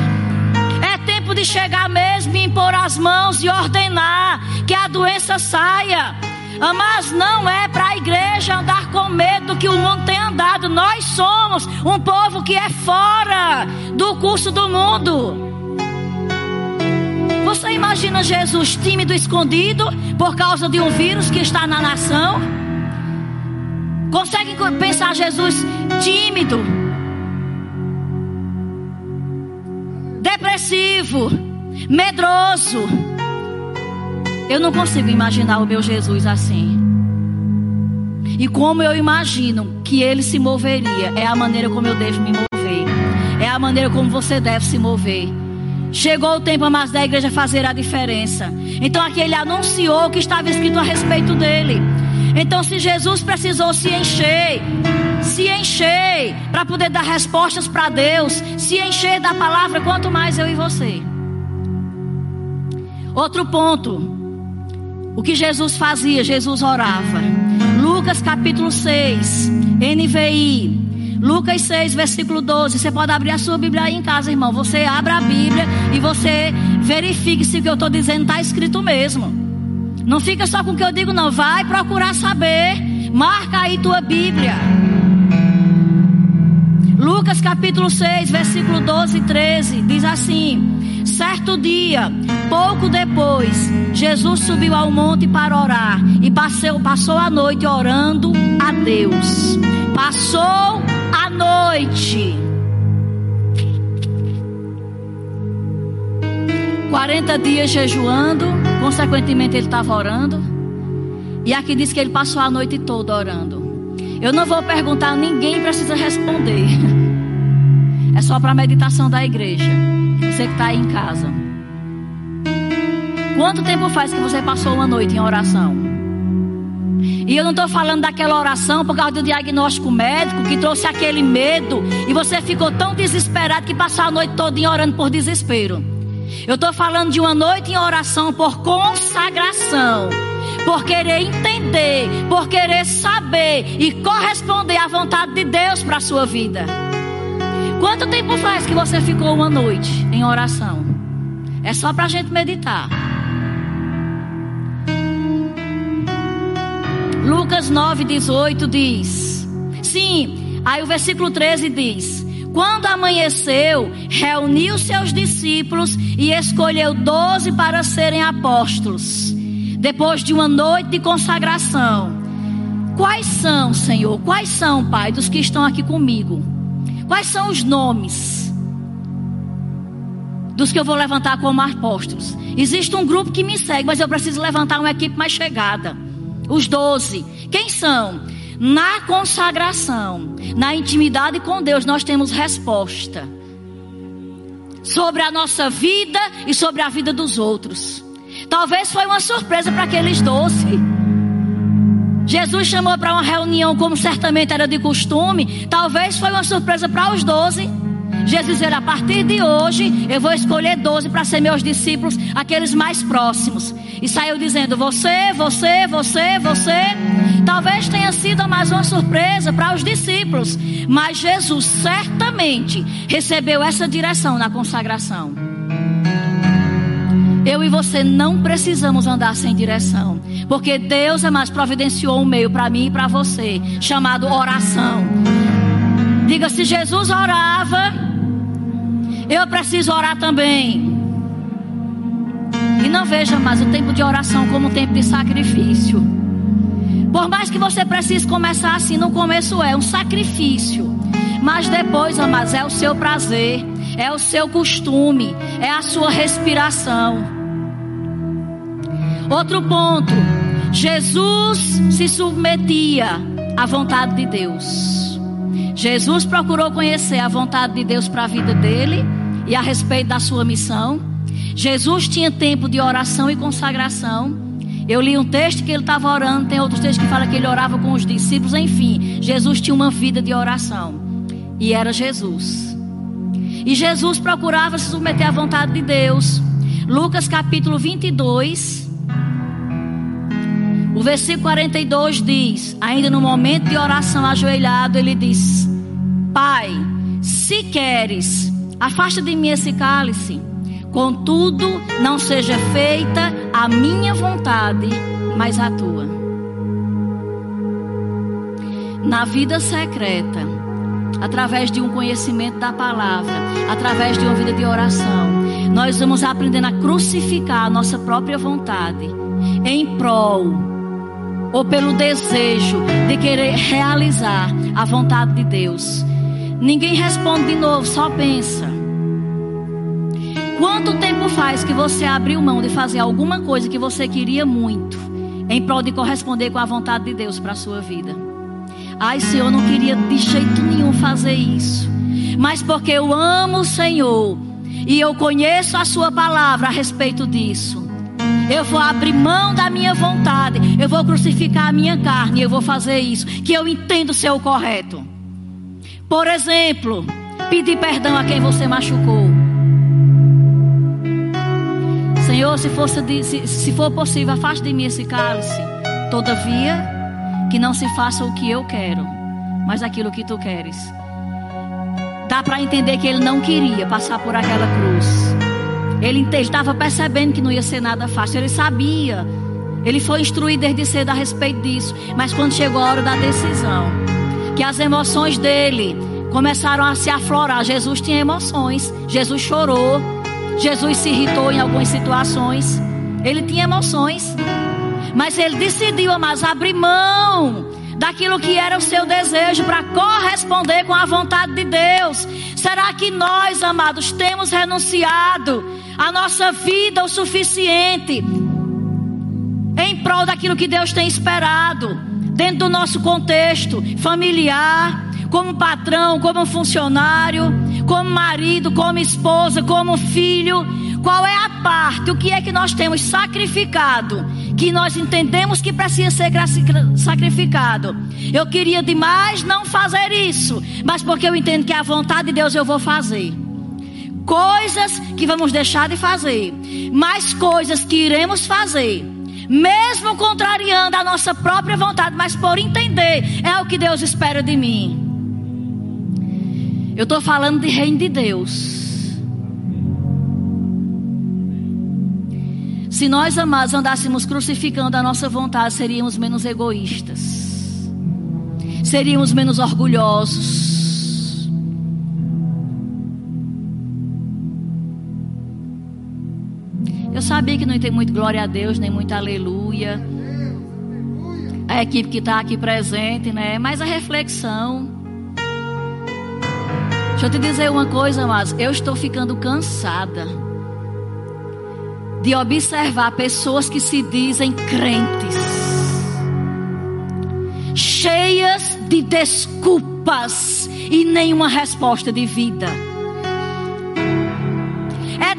S1: É tempo de chegar mesmo e impor as mãos e ordenar que a doença saia. Mas não é para a igreja andar com medo que o mundo tem andado. Nós somos um povo que é fora do curso do mundo. Você imagina Jesus tímido, escondido por causa de um vírus que está na nação? Consegue pensar Jesus tímido, depressivo, medroso? Eu não consigo imaginar o meu Jesus assim. E como eu imagino que ele se moveria, é a maneira como eu devo me mover. É a maneira como você deve se mover. Chegou o tempo mais da igreja fazer a diferença. Então aqui ele anunciou o que estava escrito a respeito dele. Então se Jesus precisou se encher, se encher para poder dar respostas para Deus, se encher da palavra, quanto mais eu e você. Outro ponto. O que Jesus fazia? Jesus orava. Lucas capítulo 6, NVI. Lucas 6, versículo 12. Você pode abrir a sua Bíblia aí em casa, irmão. Você abre a Bíblia e você verifique se o que eu estou dizendo está escrito mesmo. Não fica só com o que eu digo, não. Vai procurar saber. Marca aí tua Bíblia. Lucas capítulo 6, versículo 12 e 13. Diz assim. Certo dia, pouco depois, Jesus subiu ao monte para orar e passou, passou a noite orando a Deus. Passou a noite. 40 dias jejuando, consequentemente ele estava orando. E aqui diz que ele passou a noite toda orando. Eu não vou perguntar, ninguém precisa responder. É só para a meditação da igreja. Você que está aí em casa. Quanto tempo faz que você passou uma noite em oração? E eu não estou falando daquela oração por causa do diagnóstico médico que trouxe aquele medo e você ficou tão desesperado que passou a noite toda orando por desespero. Eu estou falando de uma noite em oração por consagração, por querer entender, por querer e corresponder à vontade de Deus para a sua vida. Quanto tempo faz que você ficou uma noite em oração? É só para a gente meditar. Lucas 9, 18 diz: Sim, aí o versículo 13 diz: Quando amanheceu, reuniu seus discípulos e escolheu doze para serem apóstolos, depois de uma noite de consagração. Quais são, Senhor? Quais são, Pai, dos que estão aqui comigo? Quais são os nomes dos que eu vou levantar como apóstolos? Existe um grupo que me segue, mas eu preciso levantar uma equipe mais chegada. Os doze. Quem são? Na consagração, na intimidade com Deus, nós temos resposta sobre a nossa vida e sobre a vida dos outros. Talvez foi uma surpresa para aqueles doze. Jesus chamou para uma reunião, como certamente era de costume. Talvez foi uma surpresa para os doze. Jesus disse: a partir de hoje, eu vou escolher doze para ser meus discípulos, aqueles mais próximos. E saiu dizendo: Você, você, você, você. Talvez tenha sido mais uma surpresa para os discípulos. Mas Jesus certamente recebeu essa direção na consagração. Eu e você não precisamos andar sem direção, porque Deus é mais providenciou um meio para mim e para você, chamado oração. Diga se Jesus orava, eu preciso orar também. E não veja mais o tempo de oração como um tempo de sacrifício. Por mais que você precise começar assim, no começo é um sacrifício. Mas depois, amados, é o seu prazer, é o seu costume, é a sua respiração. Outro ponto: Jesus se submetia à vontade de Deus. Jesus procurou conhecer a vontade de Deus para a vida dele e a respeito da sua missão. Jesus tinha tempo de oração e consagração. Eu li um texto que ele estava orando, tem outros textos que falam que ele orava com os discípulos, enfim. Jesus tinha uma vida de oração. E era Jesus. E Jesus procurava se submeter à vontade de Deus. Lucas capítulo 22, o versículo 42 diz: ainda no momento de oração ajoelhado, ele diz: Pai, se queres, afasta de mim esse cálice. Contudo, não seja feita a minha vontade, mas a tua. Na vida secreta, através de um conhecimento da palavra, através de uma vida de oração, nós vamos aprendendo a crucificar a nossa própria vontade em prol ou pelo desejo de querer realizar a vontade de Deus. Ninguém responde de novo, só pensa. Quanto tempo faz que você abriu mão de fazer alguma coisa que você queria muito, em prol de corresponder com a vontade de Deus para a sua vida? Ai, Senhor, não queria de jeito nenhum fazer isso, mas porque eu amo o Senhor e eu conheço a Sua palavra a respeito disso. Eu vou abrir mão da minha vontade. Eu vou crucificar a minha carne. Eu vou fazer isso. Que eu entendo ser o correto. Por exemplo, pedir perdão a quem você machucou. Senhor, se, fosse, se, se for possível, afaste de mim esse cálice. Todavia, que não se faça o que eu quero, mas aquilo que tu queres. Dá para entender que ele não queria passar por aquela cruz. Ele estava percebendo que não ia ser nada fácil. Ele sabia. Ele foi instruído desde cedo a respeito disso. Mas quando chegou a hora da decisão, que as emoções dele começaram a se aflorar. Jesus tinha emoções. Jesus chorou. Jesus se irritou em algumas situações. Ele tinha emoções. Mas ele decidiu, mas abrir mão daquilo que era o seu desejo para corresponder com a vontade de Deus. Será que nós, amados, temos renunciado a nossa vida o suficiente em prol daquilo que Deus tem esperado, dentro do nosso contexto familiar, como patrão, como funcionário, como marido, como esposa, como filho. Qual é a parte, o que é que nós temos sacrificado, que nós entendemos que precisa ser sacrificado? Eu queria demais não fazer isso, mas porque eu entendo que é a vontade de Deus eu vou fazer coisas que vamos deixar de fazer, mas coisas que iremos fazer, mesmo contrariando a nossa própria vontade, mas por entender, é o que Deus espera de mim. Eu estou falando de reino de Deus. Se nós, amados, andássemos crucificando a nossa vontade, seríamos menos egoístas, seríamos menos orgulhosos. Eu sabia que não tem muito glória a Deus, nem muito aleluia. A equipe que está aqui presente, né? Mas a reflexão. Deixa eu te dizer uma coisa, mas eu estou ficando cansada de observar pessoas que se dizem crentes, cheias de desculpas e nenhuma resposta de vida.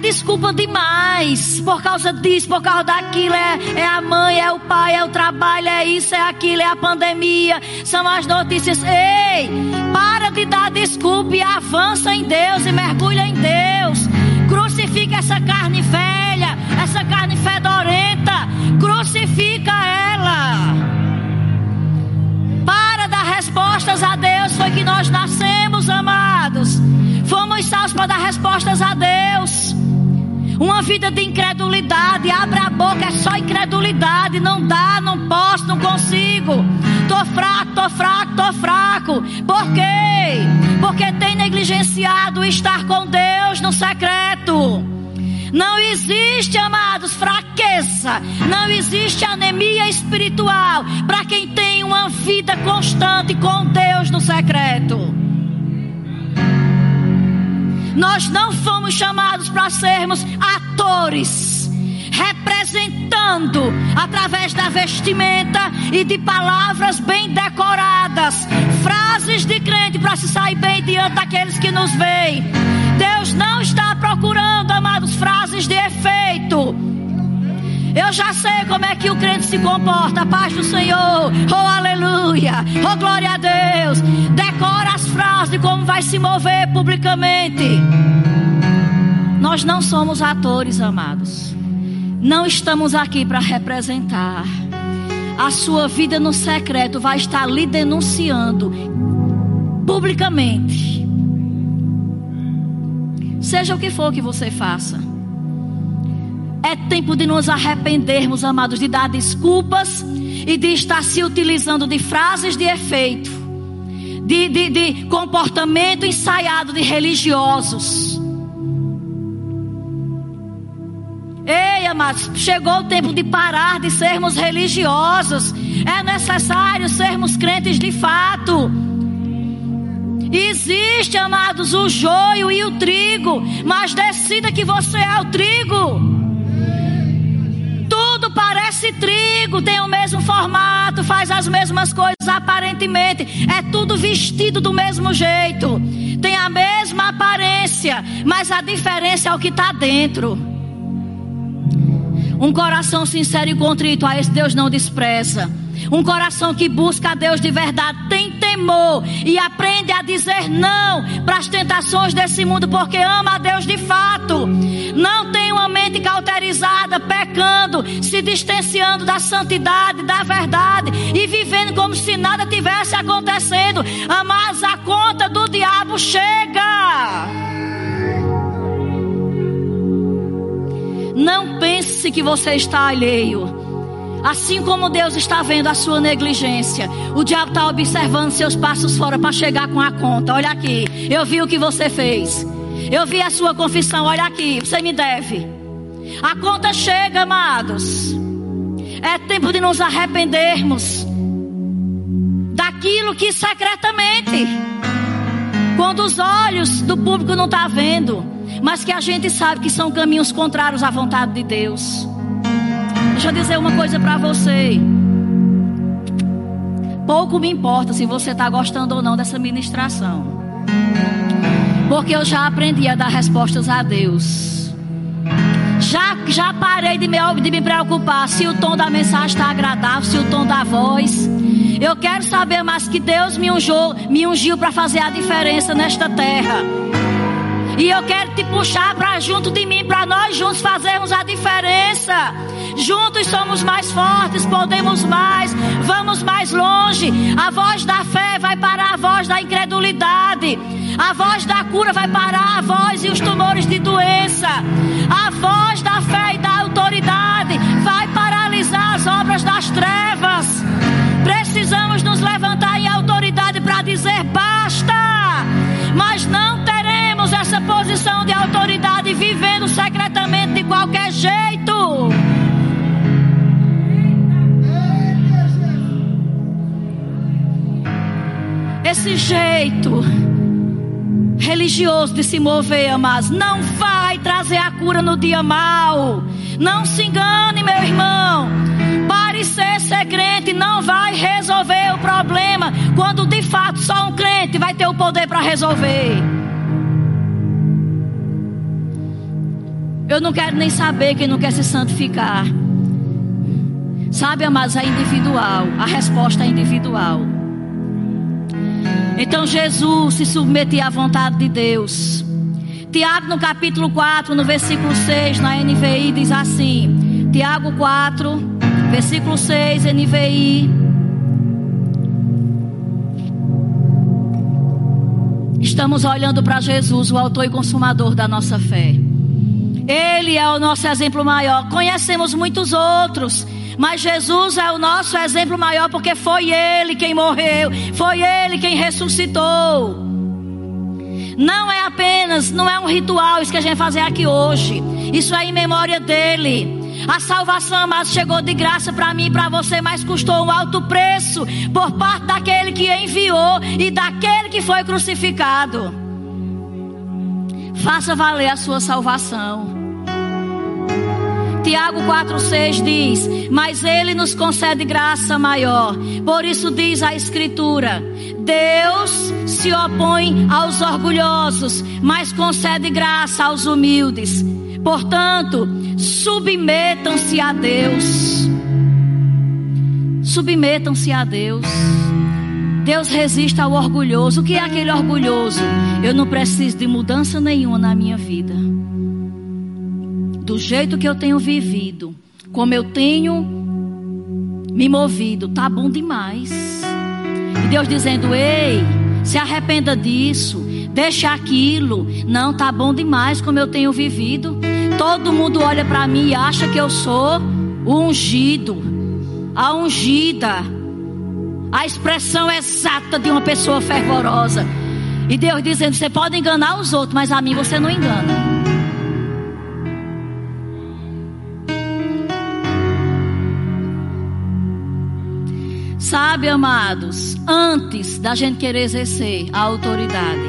S1: Desculpa demais por causa disso, por causa daquilo. É, é a mãe, é o pai, é o trabalho, é isso, é aquilo, é a pandemia. São as notícias. Ei, para de dar desculpa e avança em Deus e mergulha em Deus. Crucifica essa carne velha, essa carne fedorenta. Crucifica ela. Para dar respostas a Deus. Foi que nós nascemos, amados. Fomos salvos para dar respostas a Deus. Uma vida de incredulidade. Abra a boca, é só incredulidade. Não dá, não posso, não consigo. Tô fraco, tô fraco, tô fraco. Por quê? Porque tem negligenciado estar com Deus no secreto. Não existe, amados, fraqueza. Não existe anemia espiritual para quem tem uma vida constante com Deus no secreto. Nós não fomos chamados para sermos atores, representando através da vestimenta e de palavras bem decoradas, frases de crente para se sair bem diante daqueles que nos veem. Deus não está procurando, amados, frases de efeito. Eu já sei como é que o crente se comporta. Paz do Senhor. Oh, aleluia. Oh, glória a Deus. Decora as frases como vai se mover publicamente. Nós não somos atores, amados. Não estamos aqui para representar. A sua vida no secreto vai estar lhe denunciando publicamente. Seja o que for que você faça. É tempo de nos arrependermos, amados, de dar desculpas e de estar se utilizando de frases de efeito, de, de, de comportamento ensaiado de religiosos. Ei, amados, chegou o tempo de parar de sermos religiosos. É necessário sermos crentes de fato. Existe, amados, o joio e o trigo, mas decida que você é o trigo parece trigo, tem o mesmo formato, faz as mesmas coisas aparentemente, é tudo vestido do mesmo jeito, tem a mesma aparência, mas a diferença é o que está dentro. Um coração sincero e contrito, a esse Deus não despreza. Um coração que busca a Deus de verdade tem temor e aprende a dizer não para as tentações desse mundo porque ama a Deus de fato. Não tem uma mente cauterizada, pecando, se distanciando da santidade, da verdade e vivendo como se nada tivesse acontecendo. Mas a conta do diabo chega. Não pense que você está alheio. Assim como Deus está vendo a sua negligência, o diabo está observando seus passos fora para chegar com a conta. Olha aqui, eu vi o que você fez. Eu vi a sua confissão. Olha aqui, você me deve. A conta chega, amados. É tempo de nos arrependermos daquilo que secretamente, quando os olhos do público não estão tá vendo, mas que a gente sabe que são caminhos contrários à vontade de Deus. Deixa eu dizer uma coisa para você. Pouco me importa se você está gostando ou não dessa ministração. Porque eu já aprendi a dar respostas a Deus. Já, já parei de me, de me preocupar se o tom da mensagem está agradável, se o tom da voz. Eu quero saber mais que Deus me ungiu, me ungiu para fazer a diferença nesta terra. E eu quero te puxar para junto de mim, para nós juntos fazermos a diferença. Juntos somos mais fortes, podemos mais, vamos mais longe. A voz da fé vai parar a voz da incredulidade. A voz da cura vai parar a voz e os tumores de doença. A voz da fé e da autoridade vai paralisar as obras das trevas. Precisamos nos levantar em autoridade para dizer basta. Mas não teremos essa posição de autoridade vivendo secretamente de qualquer jeito. Jeito religioso de se mover, amados, não vai trazer a cura no dia mal. Não se engane, meu irmão. Parecer ser crente não vai resolver o problema quando de fato só um crente vai ter o poder para resolver. Eu não quero nem saber quem não quer se santificar. Sabe, amados, é individual. A resposta é individual. Então Jesus se submetia à vontade de Deus. Tiago, no capítulo 4, no versículo 6, na NVI, diz assim: Tiago 4, versículo 6, NVI. Estamos olhando para Jesus, o autor e consumador da nossa fé. Ele é o nosso exemplo maior. Conhecemos muitos outros, mas Jesus é o nosso exemplo maior porque foi Ele quem morreu, foi Ele quem ressuscitou. Não é apenas, não é um ritual isso que a gente vai fazer aqui hoje. Isso é em memória dele. A salvação, amado, chegou de graça para mim e para você, mas custou um alto preço por parte daquele que enviou e daquele que foi crucificado. Faça valer a sua salvação. Tiago 4,6 diz: Mas Ele nos concede graça maior. Por isso diz a Escritura: Deus se opõe aos orgulhosos, mas concede graça aos humildes. Portanto, submetam-se a Deus. Submetam-se a Deus. Deus resiste ao orgulhoso. O que é aquele orgulhoso? Eu não preciso de mudança nenhuma na minha vida do jeito que eu tenho vivido, como eu tenho me movido, tá bom demais. E Deus dizendo: "Ei, se arrependa disso, deixa aquilo. Não tá bom demais como eu tenho vivido. Todo mundo olha para mim e acha que eu sou o ungido, a ungida, a expressão exata de uma pessoa fervorosa. E Deus dizendo: você pode enganar os outros, mas a mim você não engana. Sabe, amados, antes da gente querer exercer a autoridade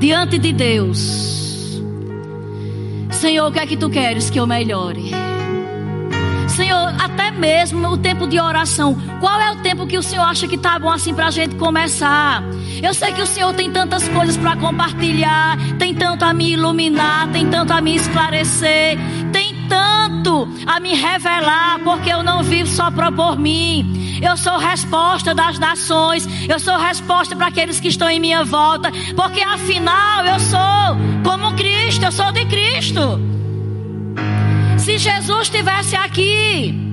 S1: diante de Deus, Senhor, o que é que tu queres que eu melhore? Senhor, até mesmo o tempo de oração. Qual é o tempo que o Senhor acha que tá bom assim para a gente começar? Eu sei que o Senhor tem tantas coisas para compartilhar, tem tanto a me iluminar, tem tanto a me esclarecer, tem tanto a me revelar, porque eu não vivo só por mim. Eu sou resposta das nações, eu sou resposta para aqueles que estão em minha volta, porque afinal eu sou como Cristo, eu sou de Cristo. Se Jesus estivesse aqui,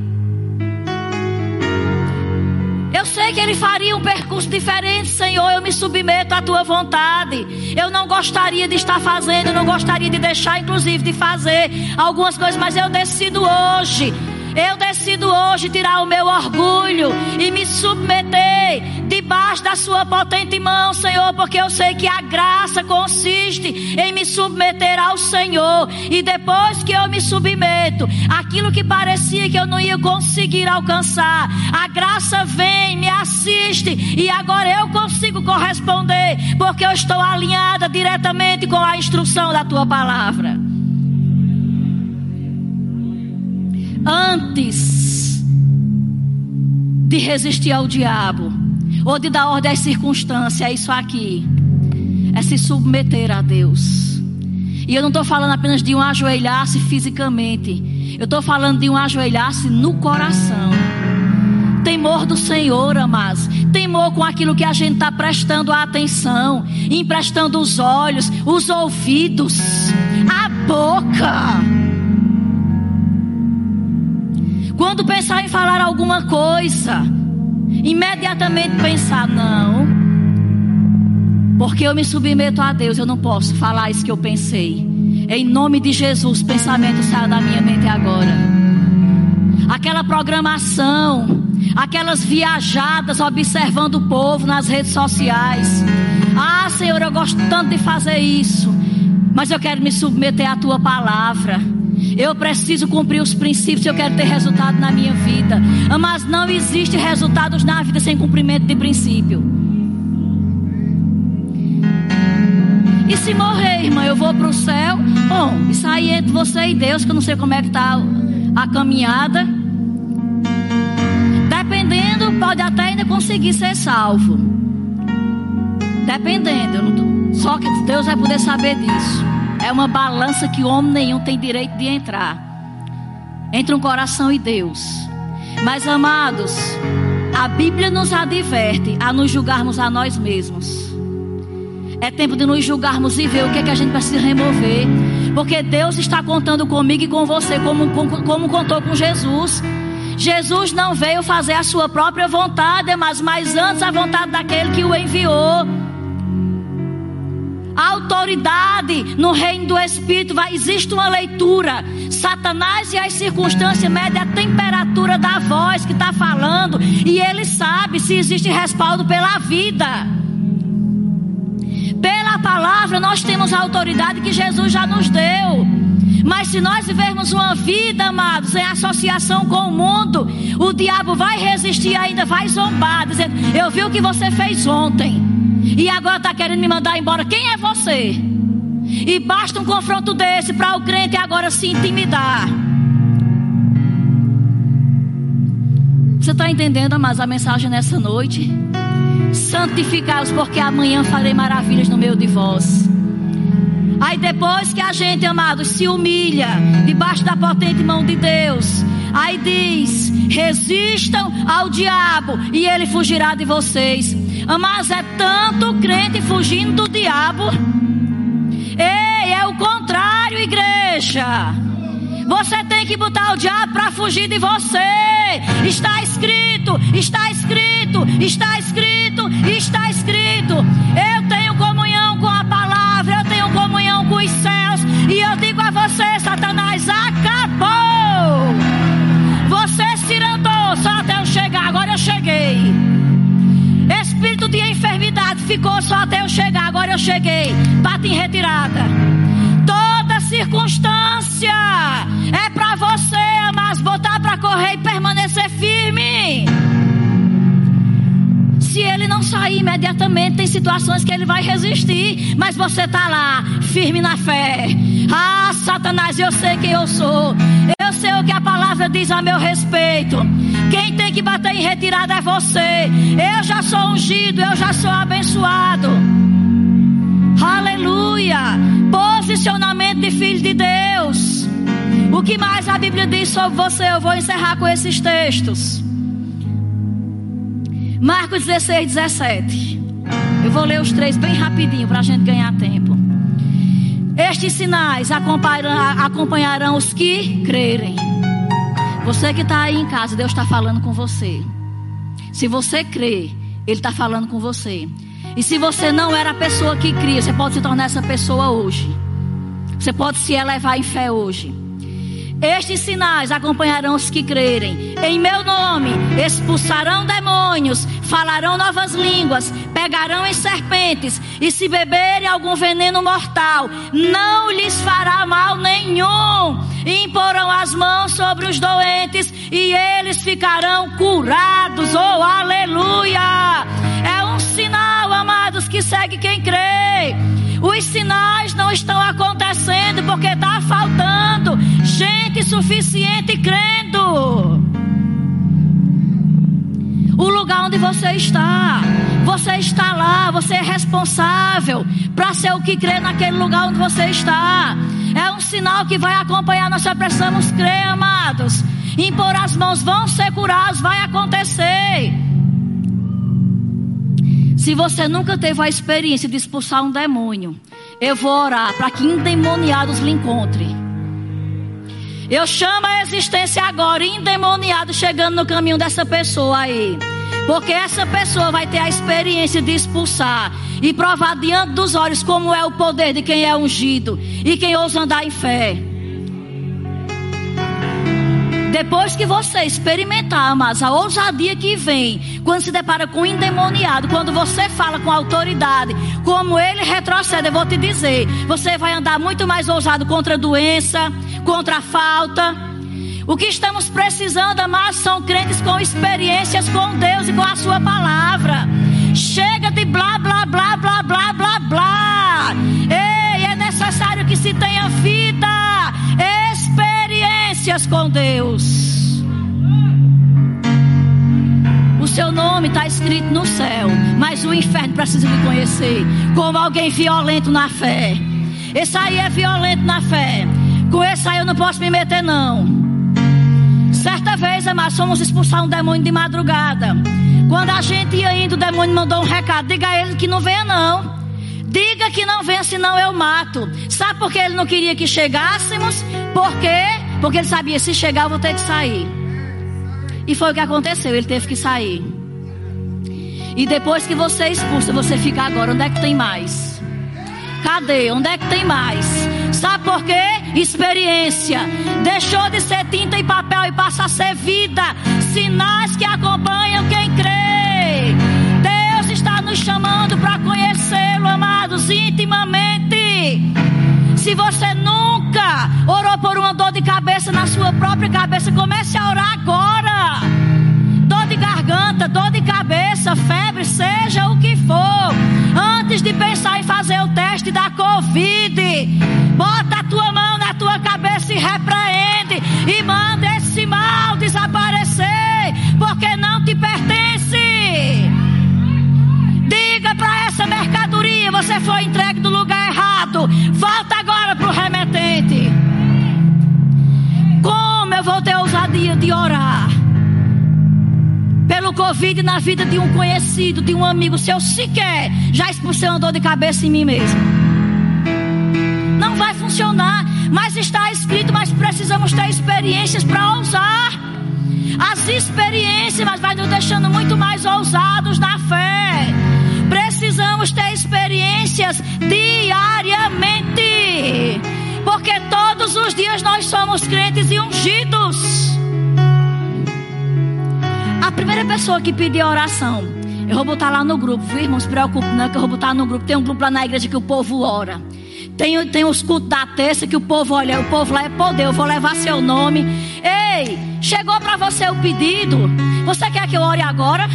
S1: sei que ele faria um percurso diferente, Senhor. Eu me submeto à tua vontade. Eu não gostaria de estar fazendo, não gostaria de deixar, inclusive, de fazer algumas coisas, mas eu decido hoje eu decido hoje tirar o meu orgulho e me submeter debaixo da Sua potente mão, Senhor, porque eu sei que a graça consiste em me submeter ao Senhor. E depois que eu me submeto, aquilo que parecia que eu não ia conseguir alcançar, a graça vem, me assiste e agora eu consigo corresponder, porque eu estou alinhada diretamente com a instrução da Tua palavra. antes de resistir ao diabo ou de dar ordem às circunstâncias, é isso aqui. É se submeter a Deus. E eu não estou falando apenas de um ajoelhar-se fisicamente. Eu estou falando de um ajoelhar-se no coração. Temor do Senhor, amados. Temor com aquilo que a gente está prestando atenção, emprestando os olhos, os ouvidos, a boca Quando pensar em falar alguma coisa, imediatamente pensar, não, porque eu me submeto a Deus, eu não posso falar isso que eu pensei. Em nome de Jesus, pensamento saia da minha mente agora. Aquela programação, aquelas viajadas observando o povo nas redes sociais. Ah, Senhor, eu gosto tanto de fazer isso, mas eu quero me submeter à tua palavra. Eu preciso cumprir os princípios, eu quero ter resultado na minha vida. Mas não existe resultados na vida sem cumprimento de princípio. E se morrer, irmã, eu vou para o céu. Bom, isso aí é entre você e Deus, que eu não sei como é que está a caminhada. Pode até ainda conseguir ser salvo. Dependendo. Só que Deus vai poder saber disso. É uma balança que homem nenhum tem direito de entrar. Entre um coração e Deus. Mas amados, a Bíblia nos adverte a nos julgarmos a nós mesmos. É tempo de nos julgarmos e ver o que é que a gente precisa remover. Porque Deus está contando comigo e com você, como, como, como contou com Jesus. Jesus não veio fazer a sua própria vontade, mas mais antes a vontade daquele que o enviou. A autoridade no reino do Espírito vai, existe uma leitura. Satanás e as circunstâncias medem a temperatura da voz que está falando, e ele sabe se existe respaldo pela vida. Pela palavra, nós temos a autoridade que Jesus já nos deu. Mas se nós vivermos uma vida, amados, em associação com o mundo, o diabo vai resistir ainda, vai zombar, dizendo: Eu vi o que você fez ontem, e agora está querendo me mandar embora. Quem é você? E basta um confronto desse para o crente agora se intimidar. Você está entendendo, amados, a mensagem nessa noite? santificados, porque amanhã farei maravilhas no meio de vós. Aí depois que a gente, amados, se humilha debaixo da potente mão de Deus, aí diz: resistam ao diabo e ele fugirá de vocês. Mas é tanto crente fugindo do diabo. Ei, é o contrário, igreja. Você tem que botar o diabo para fugir de você. Está escrito, está escrito, está escrito, está escrito. Eu os céus. E eu digo a você, Satanás, acabou. Você se irandou só até eu chegar, agora eu cheguei. Espírito de enfermidade ficou só até eu chegar, agora eu cheguei. Bate em retirada circunstância. É para você, mas botar para correr e permanecer firme. Se ele não sair imediatamente, tem situações que ele vai resistir, mas você está lá, firme na fé. Ah, Satanás, eu sei quem eu sou. Eu sei o que a palavra diz a meu respeito. Quem tem que bater em retirada é você. Eu já sou ungido, eu já sou abençoado. Aleluia. Posicionamento de filho de Deus. O que mais a Bíblia diz sobre você? Eu vou encerrar com esses textos. Marcos 16, 17. Eu vou ler os três bem rapidinho para a gente ganhar tempo. Estes sinais acompanharão, os que crerem. Você que está aí em casa, Deus está falando com você. Se você crê, Ele está falando com você. E se você não era a pessoa que cria, você pode se tornar essa pessoa hoje. Você pode se elevar em fé hoje. Estes sinais acompanharão os que crerem. Em meu nome expulsarão demônios, falarão novas línguas, pegarão em serpentes, e se beberem algum veneno mortal, não lhes fará mal nenhum. E imporão as mãos sobre os doentes, e eles ficarão curados. Oh, aleluia! É um sinal, amados, que segue quem crê. Os sinais não estão acontecendo porque está faltando gente suficiente crendo. O lugar onde você está, você está lá, você é responsável para ser o que crê naquele lugar onde você está. É um sinal que vai acompanhar. Nós só precisamos crer, amados. Impor as mãos, vão ser curados, vai acontecer. Se você nunca teve a experiência de expulsar um demônio, eu vou orar para que endemoniados lhe encontrem. Eu chamo a existência agora, endemoniado, chegando no caminho dessa pessoa aí. Porque essa pessoa vai ter a experiência de expulsar e provar diante dos olhos como é o poder de quem é ungido e quem ousa andar em fé. Depois que você experimentar, mas a ousadia que vem quando se depara com um endemoniado, quando você fala com autoridade, como ele retrocede, eu vou te dizer, você vai andar muito mais ousado contra a doença, contra a falta. O que estamos precisando, amados, são crentes com experiências com Deus e com a Sua palavra. Chega de blá, blá, blá, blá, blá, blá, blá. Ei, é necessário que se tenha vida, experiências com Deus. O seu nome está escrito no céu, mas o inferno precisa lhe conhecer como alguém violento na fé. Esse aí é violento na fé. Com esse aí eu não posso me meter, não. Certa vez, amados, fomos expulsar um demônio de madrugada. Quando a gente ia indo, o demônio mandou um recado: diga a ele que não venha, não. Diga que não venha, senão eu mato. Sabe por que ele não queria que chegássemos? Por quê? Porque ele sabia: se chegar, eu vou ter que sair. E foi o que aconteceu: ele teve que sair. E depois que você é expulsa, você fica agora: onde é que tem mais? Cadê? Onde é que tem mais? Sabe por quê? Experiência. Deixou de ser tinta e papel e passa a ser vida. Sinais que acompanham quem crê. Deus está nos chamando para conhecê-lo, amados, intimamente. Se você nunca orou por uma dor de cabeça na sua própria cabeça, comece a orar agora. Dor de garganta, dor de cabeça, febre, seja o que for. Antes de pensar em fazer o teste da Covid, bota a tua mão na tua cabeça e repreende. E manda esse mal desaparecer, porque não te pertence. Mercadoria: você foi entregue do lugar errado. Volta agora para o remetente. Como eu vou ter ousadia de orar? pelo Covid na vida de um conhecido, de um amigo, se eu sequer já expulsei uma dor de cabeça em mim mesmo. Não vai funcionar, mas está escrito, mas precisamos ter experiências para ousar. As experiências mas vai nos deixando muito mais ousados na fé. Precisamos ter experiências diariamente. Porque todos os dias nós somos crentes e ungidos. A primeira pessoa que pedir oração, eu vou botar lá no grupo, viu, irmão? Se preocupe, não, que eu vou botar no grupo. Tem um grupo lá na igreja que o povo ora. Tem, tem os cultos da terça que o povo olha, o povo lá é poder. Eu vou levar seu nome. Ei, chegou para você o pedido. Você quer que eu ore agora?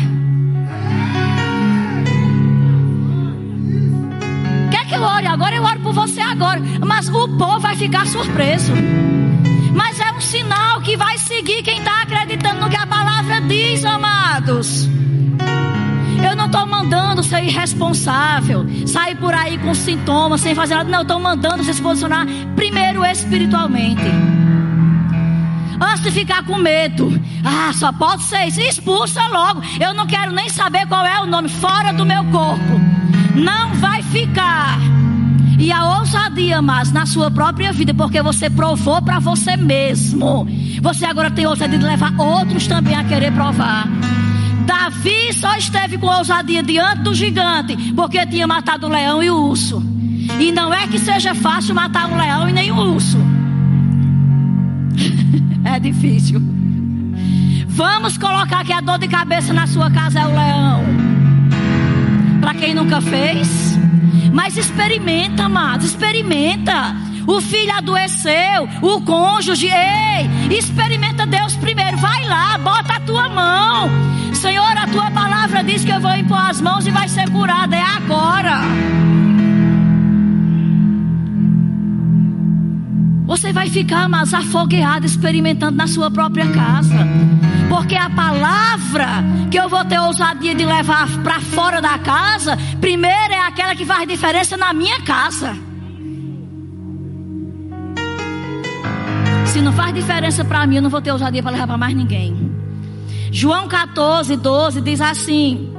S1: Quer que eu ore agora? Eu oro por você agora. Mas o povo vai ficar surpreso. Mas é um sinal que vai seguir quem está acreditando no que a palavra diz, amados. Eu não estou mandando ser irresponsável, sair por aí com sintomas, sem fazer nada. Não, estou mandando você se posicionar primeiro espiritualmente. Antes de ficar com medo, ah, só pode ser isso, expulsa logo. Eu não quero nem saber qual é o nome, fora do meu corpo. Não vai ficar. E a ousadia, mas na sua própria vida, porque você provou para você mesmo. Você agora tem ousadia de levar outros também a querer provar. Davi só esteve com ousadia diante do gigante, porque tinha matado o leão e o urso. E não é que seja fácil matar um leão e nem um urso. é difícil. Vamos colocar que a dor de cabeça na sua casa é o leão. Para quem nunca fez. Mas experimenta, amados, experimenta. O filho adoeceu, o cônjuge, ei, experimenta Deus primeiro. Vai lá, bota a tua mão. Senhor, a tua palavra diz que eu vou impor as mãos e vai ser curada. É agora. Você vai ficar, mas afogueado, experimentando na sua própria casa. Porque a palavra que eu vou ter ousadia de levar para fora da casa, primeiro é aquela que faz diferença na minha casa. Se não faz diferença para mim, eu não vou ter ousadia para levar para mais ninguém. João 14, 12 diz assim: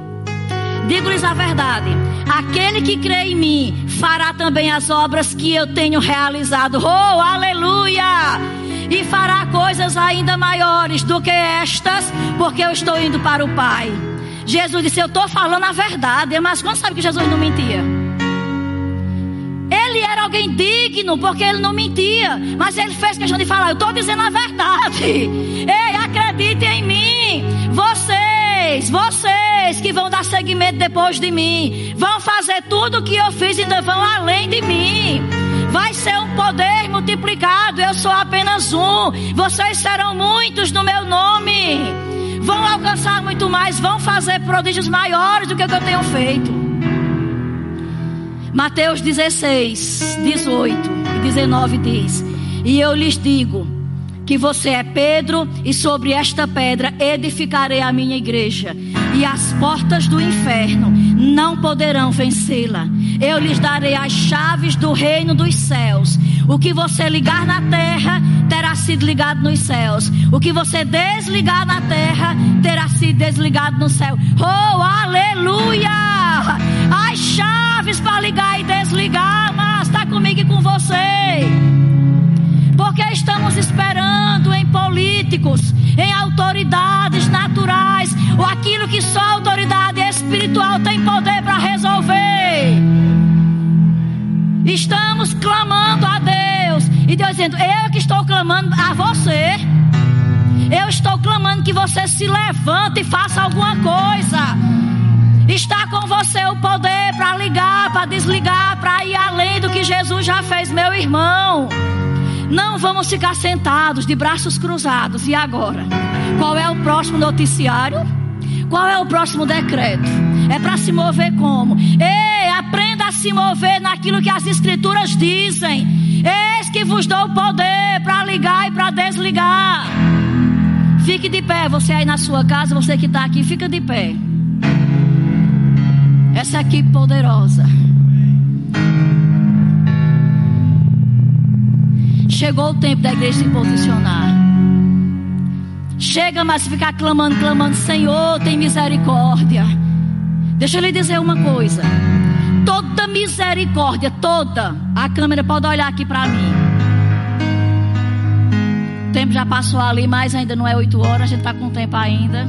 S1: Digo-lhes a verdade: aquele que crê em mim fará também as obras que eu tenho realizado. Oh, aleluia! e fará coisas ainda maiores do que estas, porque eu estou indo para o Pai. Jesus disse: Eu estou falando a verdade. Mas quando sabe que Jesus não mentia? Ele era alguém digno, porque ele não mentia. Mas ele fez questão de falar: Eu estou dizendo a verdade. Ei, acredite em mim. Vocês, vocês que vão dar seguimento depois de mim, vão fazer tudo o que eu fiz e ainda vão além de mim. Vai ser um poder multiplicado. Eu sou apenas um. Vocês serão muitos no meu nome. Vão alcançar muito mais. Vão fazer prodígios maiores do que, que eu tenho feito. Mateus 16, 18 e 19 diz: E eu lhes digo que você é Pedro, e sobre esta pedra edificarei a minha igreja, e as portas do inferno não poderão vencê-la. Eu lhes darei as chaves do reino dos céus. O que você ligar na terra terá sido ligado nos céus. O que você desligar na terra terá sido desligado no céu. Oh, aleluia! As chaves para ligar e desligar, mas está comigo e com você. Porque estamos esperando em políticos, em autoridades naturais, ou aquilo que só a autoridade espiritual tem poder para resolver. Estamos clamando a Deus, e Deus dizendo: Eu que estou clamando a você. Eu estou clamando que você se levante e faça alguma coisa. Está com você o poder para ligar, para desligar, para ir além do que Jesus já fez, meu irmão. Não vamos ficar sentados de braços cruzados. E agora? Qual é o próximo noticiário? Qual é o próximo decreto? É para se mover como? Ei, aprenda a se mover naquilo que as escrituras dizem. Eis que vos dou poder para ligar e para desligar. Fique de pé, você aí na sua casa, você que está aqui, fica de pé. Essa equipe poderosa. Chegou o tempo da igreja se posicionar. Chega mais ficar clamando, clamando, Senhor, tem misericórdia. Deixa eu lhe dizer uma coisa. Toda misericórdia, toda. A câmera pode olhar aqui para mim. O tempo já passou ali, mas ainda não é oito horas, a gente está com tempo ainda.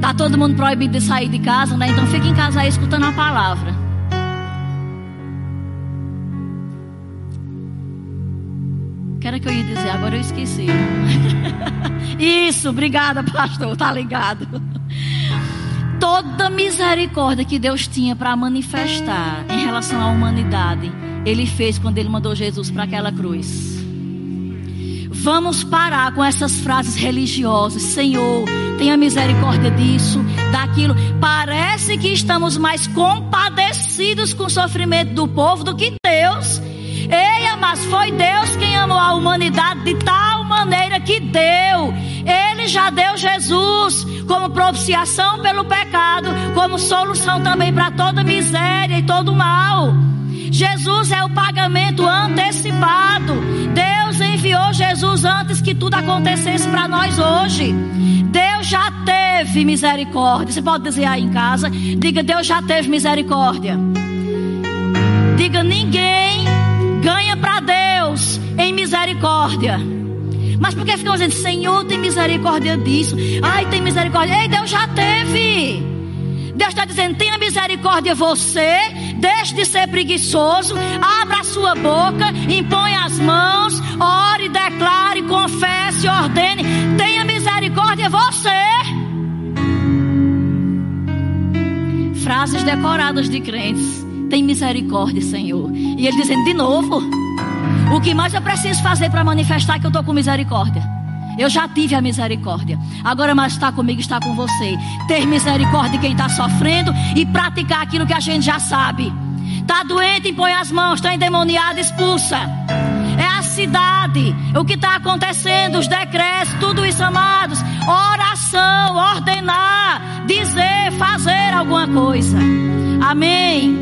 S1: Tá todo mundo proibido de sair de casa, né? Então fica em casa aí escutando a palavra. Que era que eu ia dizer? Agora eu esqueci. Isso, obrigada, pastor, tá ligado. Toda misericórdia que Deus tinha para manifestar em relação à humanidade, Ele fez quando Ele mandou Jesus para aquela cruz. Vamos parar com essas frases religiosas. Senhor, tenha misericórdia disso, daquilo. Parece que estamos mais compadecidos com o sofrimento do povo do que Deus. Mas foi Deus quem amou a humanidade de tal maneira que deu. Ele já deu Jesus como propiciação pelo pecado, como solução também para toda miséria e todo mal. Jesus é o pagamento antecipado. Deus enviou Jesus antes que tudo acontecesse para nós hoje. Deus já teve misericórdia. Você pode dizer aí em casa: diga, Deus já teve misericórdia. Diga, ninguém ganha para Deus em misericórdia. Mas por que ficamos dizendo, Senhor, tem misericórdia disso? Ai, tem misericórdia. Ei, Deus já teve. Deus está dizendo: tenha misericórdia você, deixe de ser preguiçoso, abra a sua boca, impõe as mãos, ore, declare, confesse, ordene. Tenha misericórdia você. Frases decoradas de crentes. Tem misericórdia, Senhor. E ele dizendo de novo: O que mais eu preciso fazer para manifestar que eu estou com misericórdia? Eu já tive a misericórdia. Agora mais está comigo, está com você. Ter misericórdia de quem está sofrendo e praticar aquilo que a gente já sabe. Está doente, põe as mãos. Está endemoniado, expulsa. É a cidade, o que está acontecendo, os decretos, tudo isso, amados. Oração, ordenar, dizer, fazer alguma coisa. Amém.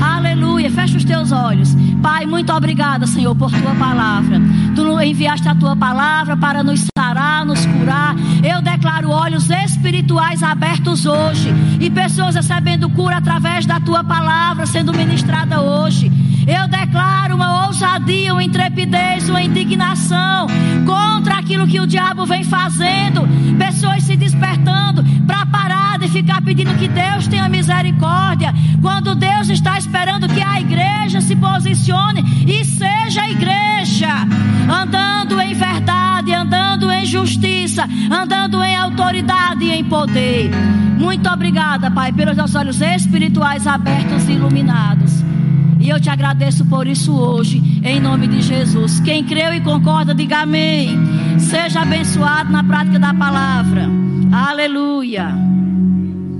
S1: Aleluia. Fecha os teus olhos. Pai, muito obrigada, Senhor, por tua palavra. Tu enviaste a tua palavra para nos sarar, nos curar. Eu declaro olhos espirituais abertos hoje e pessoas recebendo cura através da tua palavra sendo ministrada hoje. Eu declaro uma ousadia, uma intrepidez, uma indignação contra aquilo que o diabo vem fazendo. Pessoas se despertando para parar de ficar pedindo que Deus tenha misericórdia, quando Deus está esperando que a igreja se posicione e seja a igreja, andando em verdade, andando em justiça, andando em autoridade e em poder. Muito obrigada, Pai, pelos nossos olhos espirituais abertos e iluminados. E eu te agradeço por isso hoje, em nome de Jesus. Quem creu e concorda, diga amém. Seja abençoado na prática da palavra. Aleluia.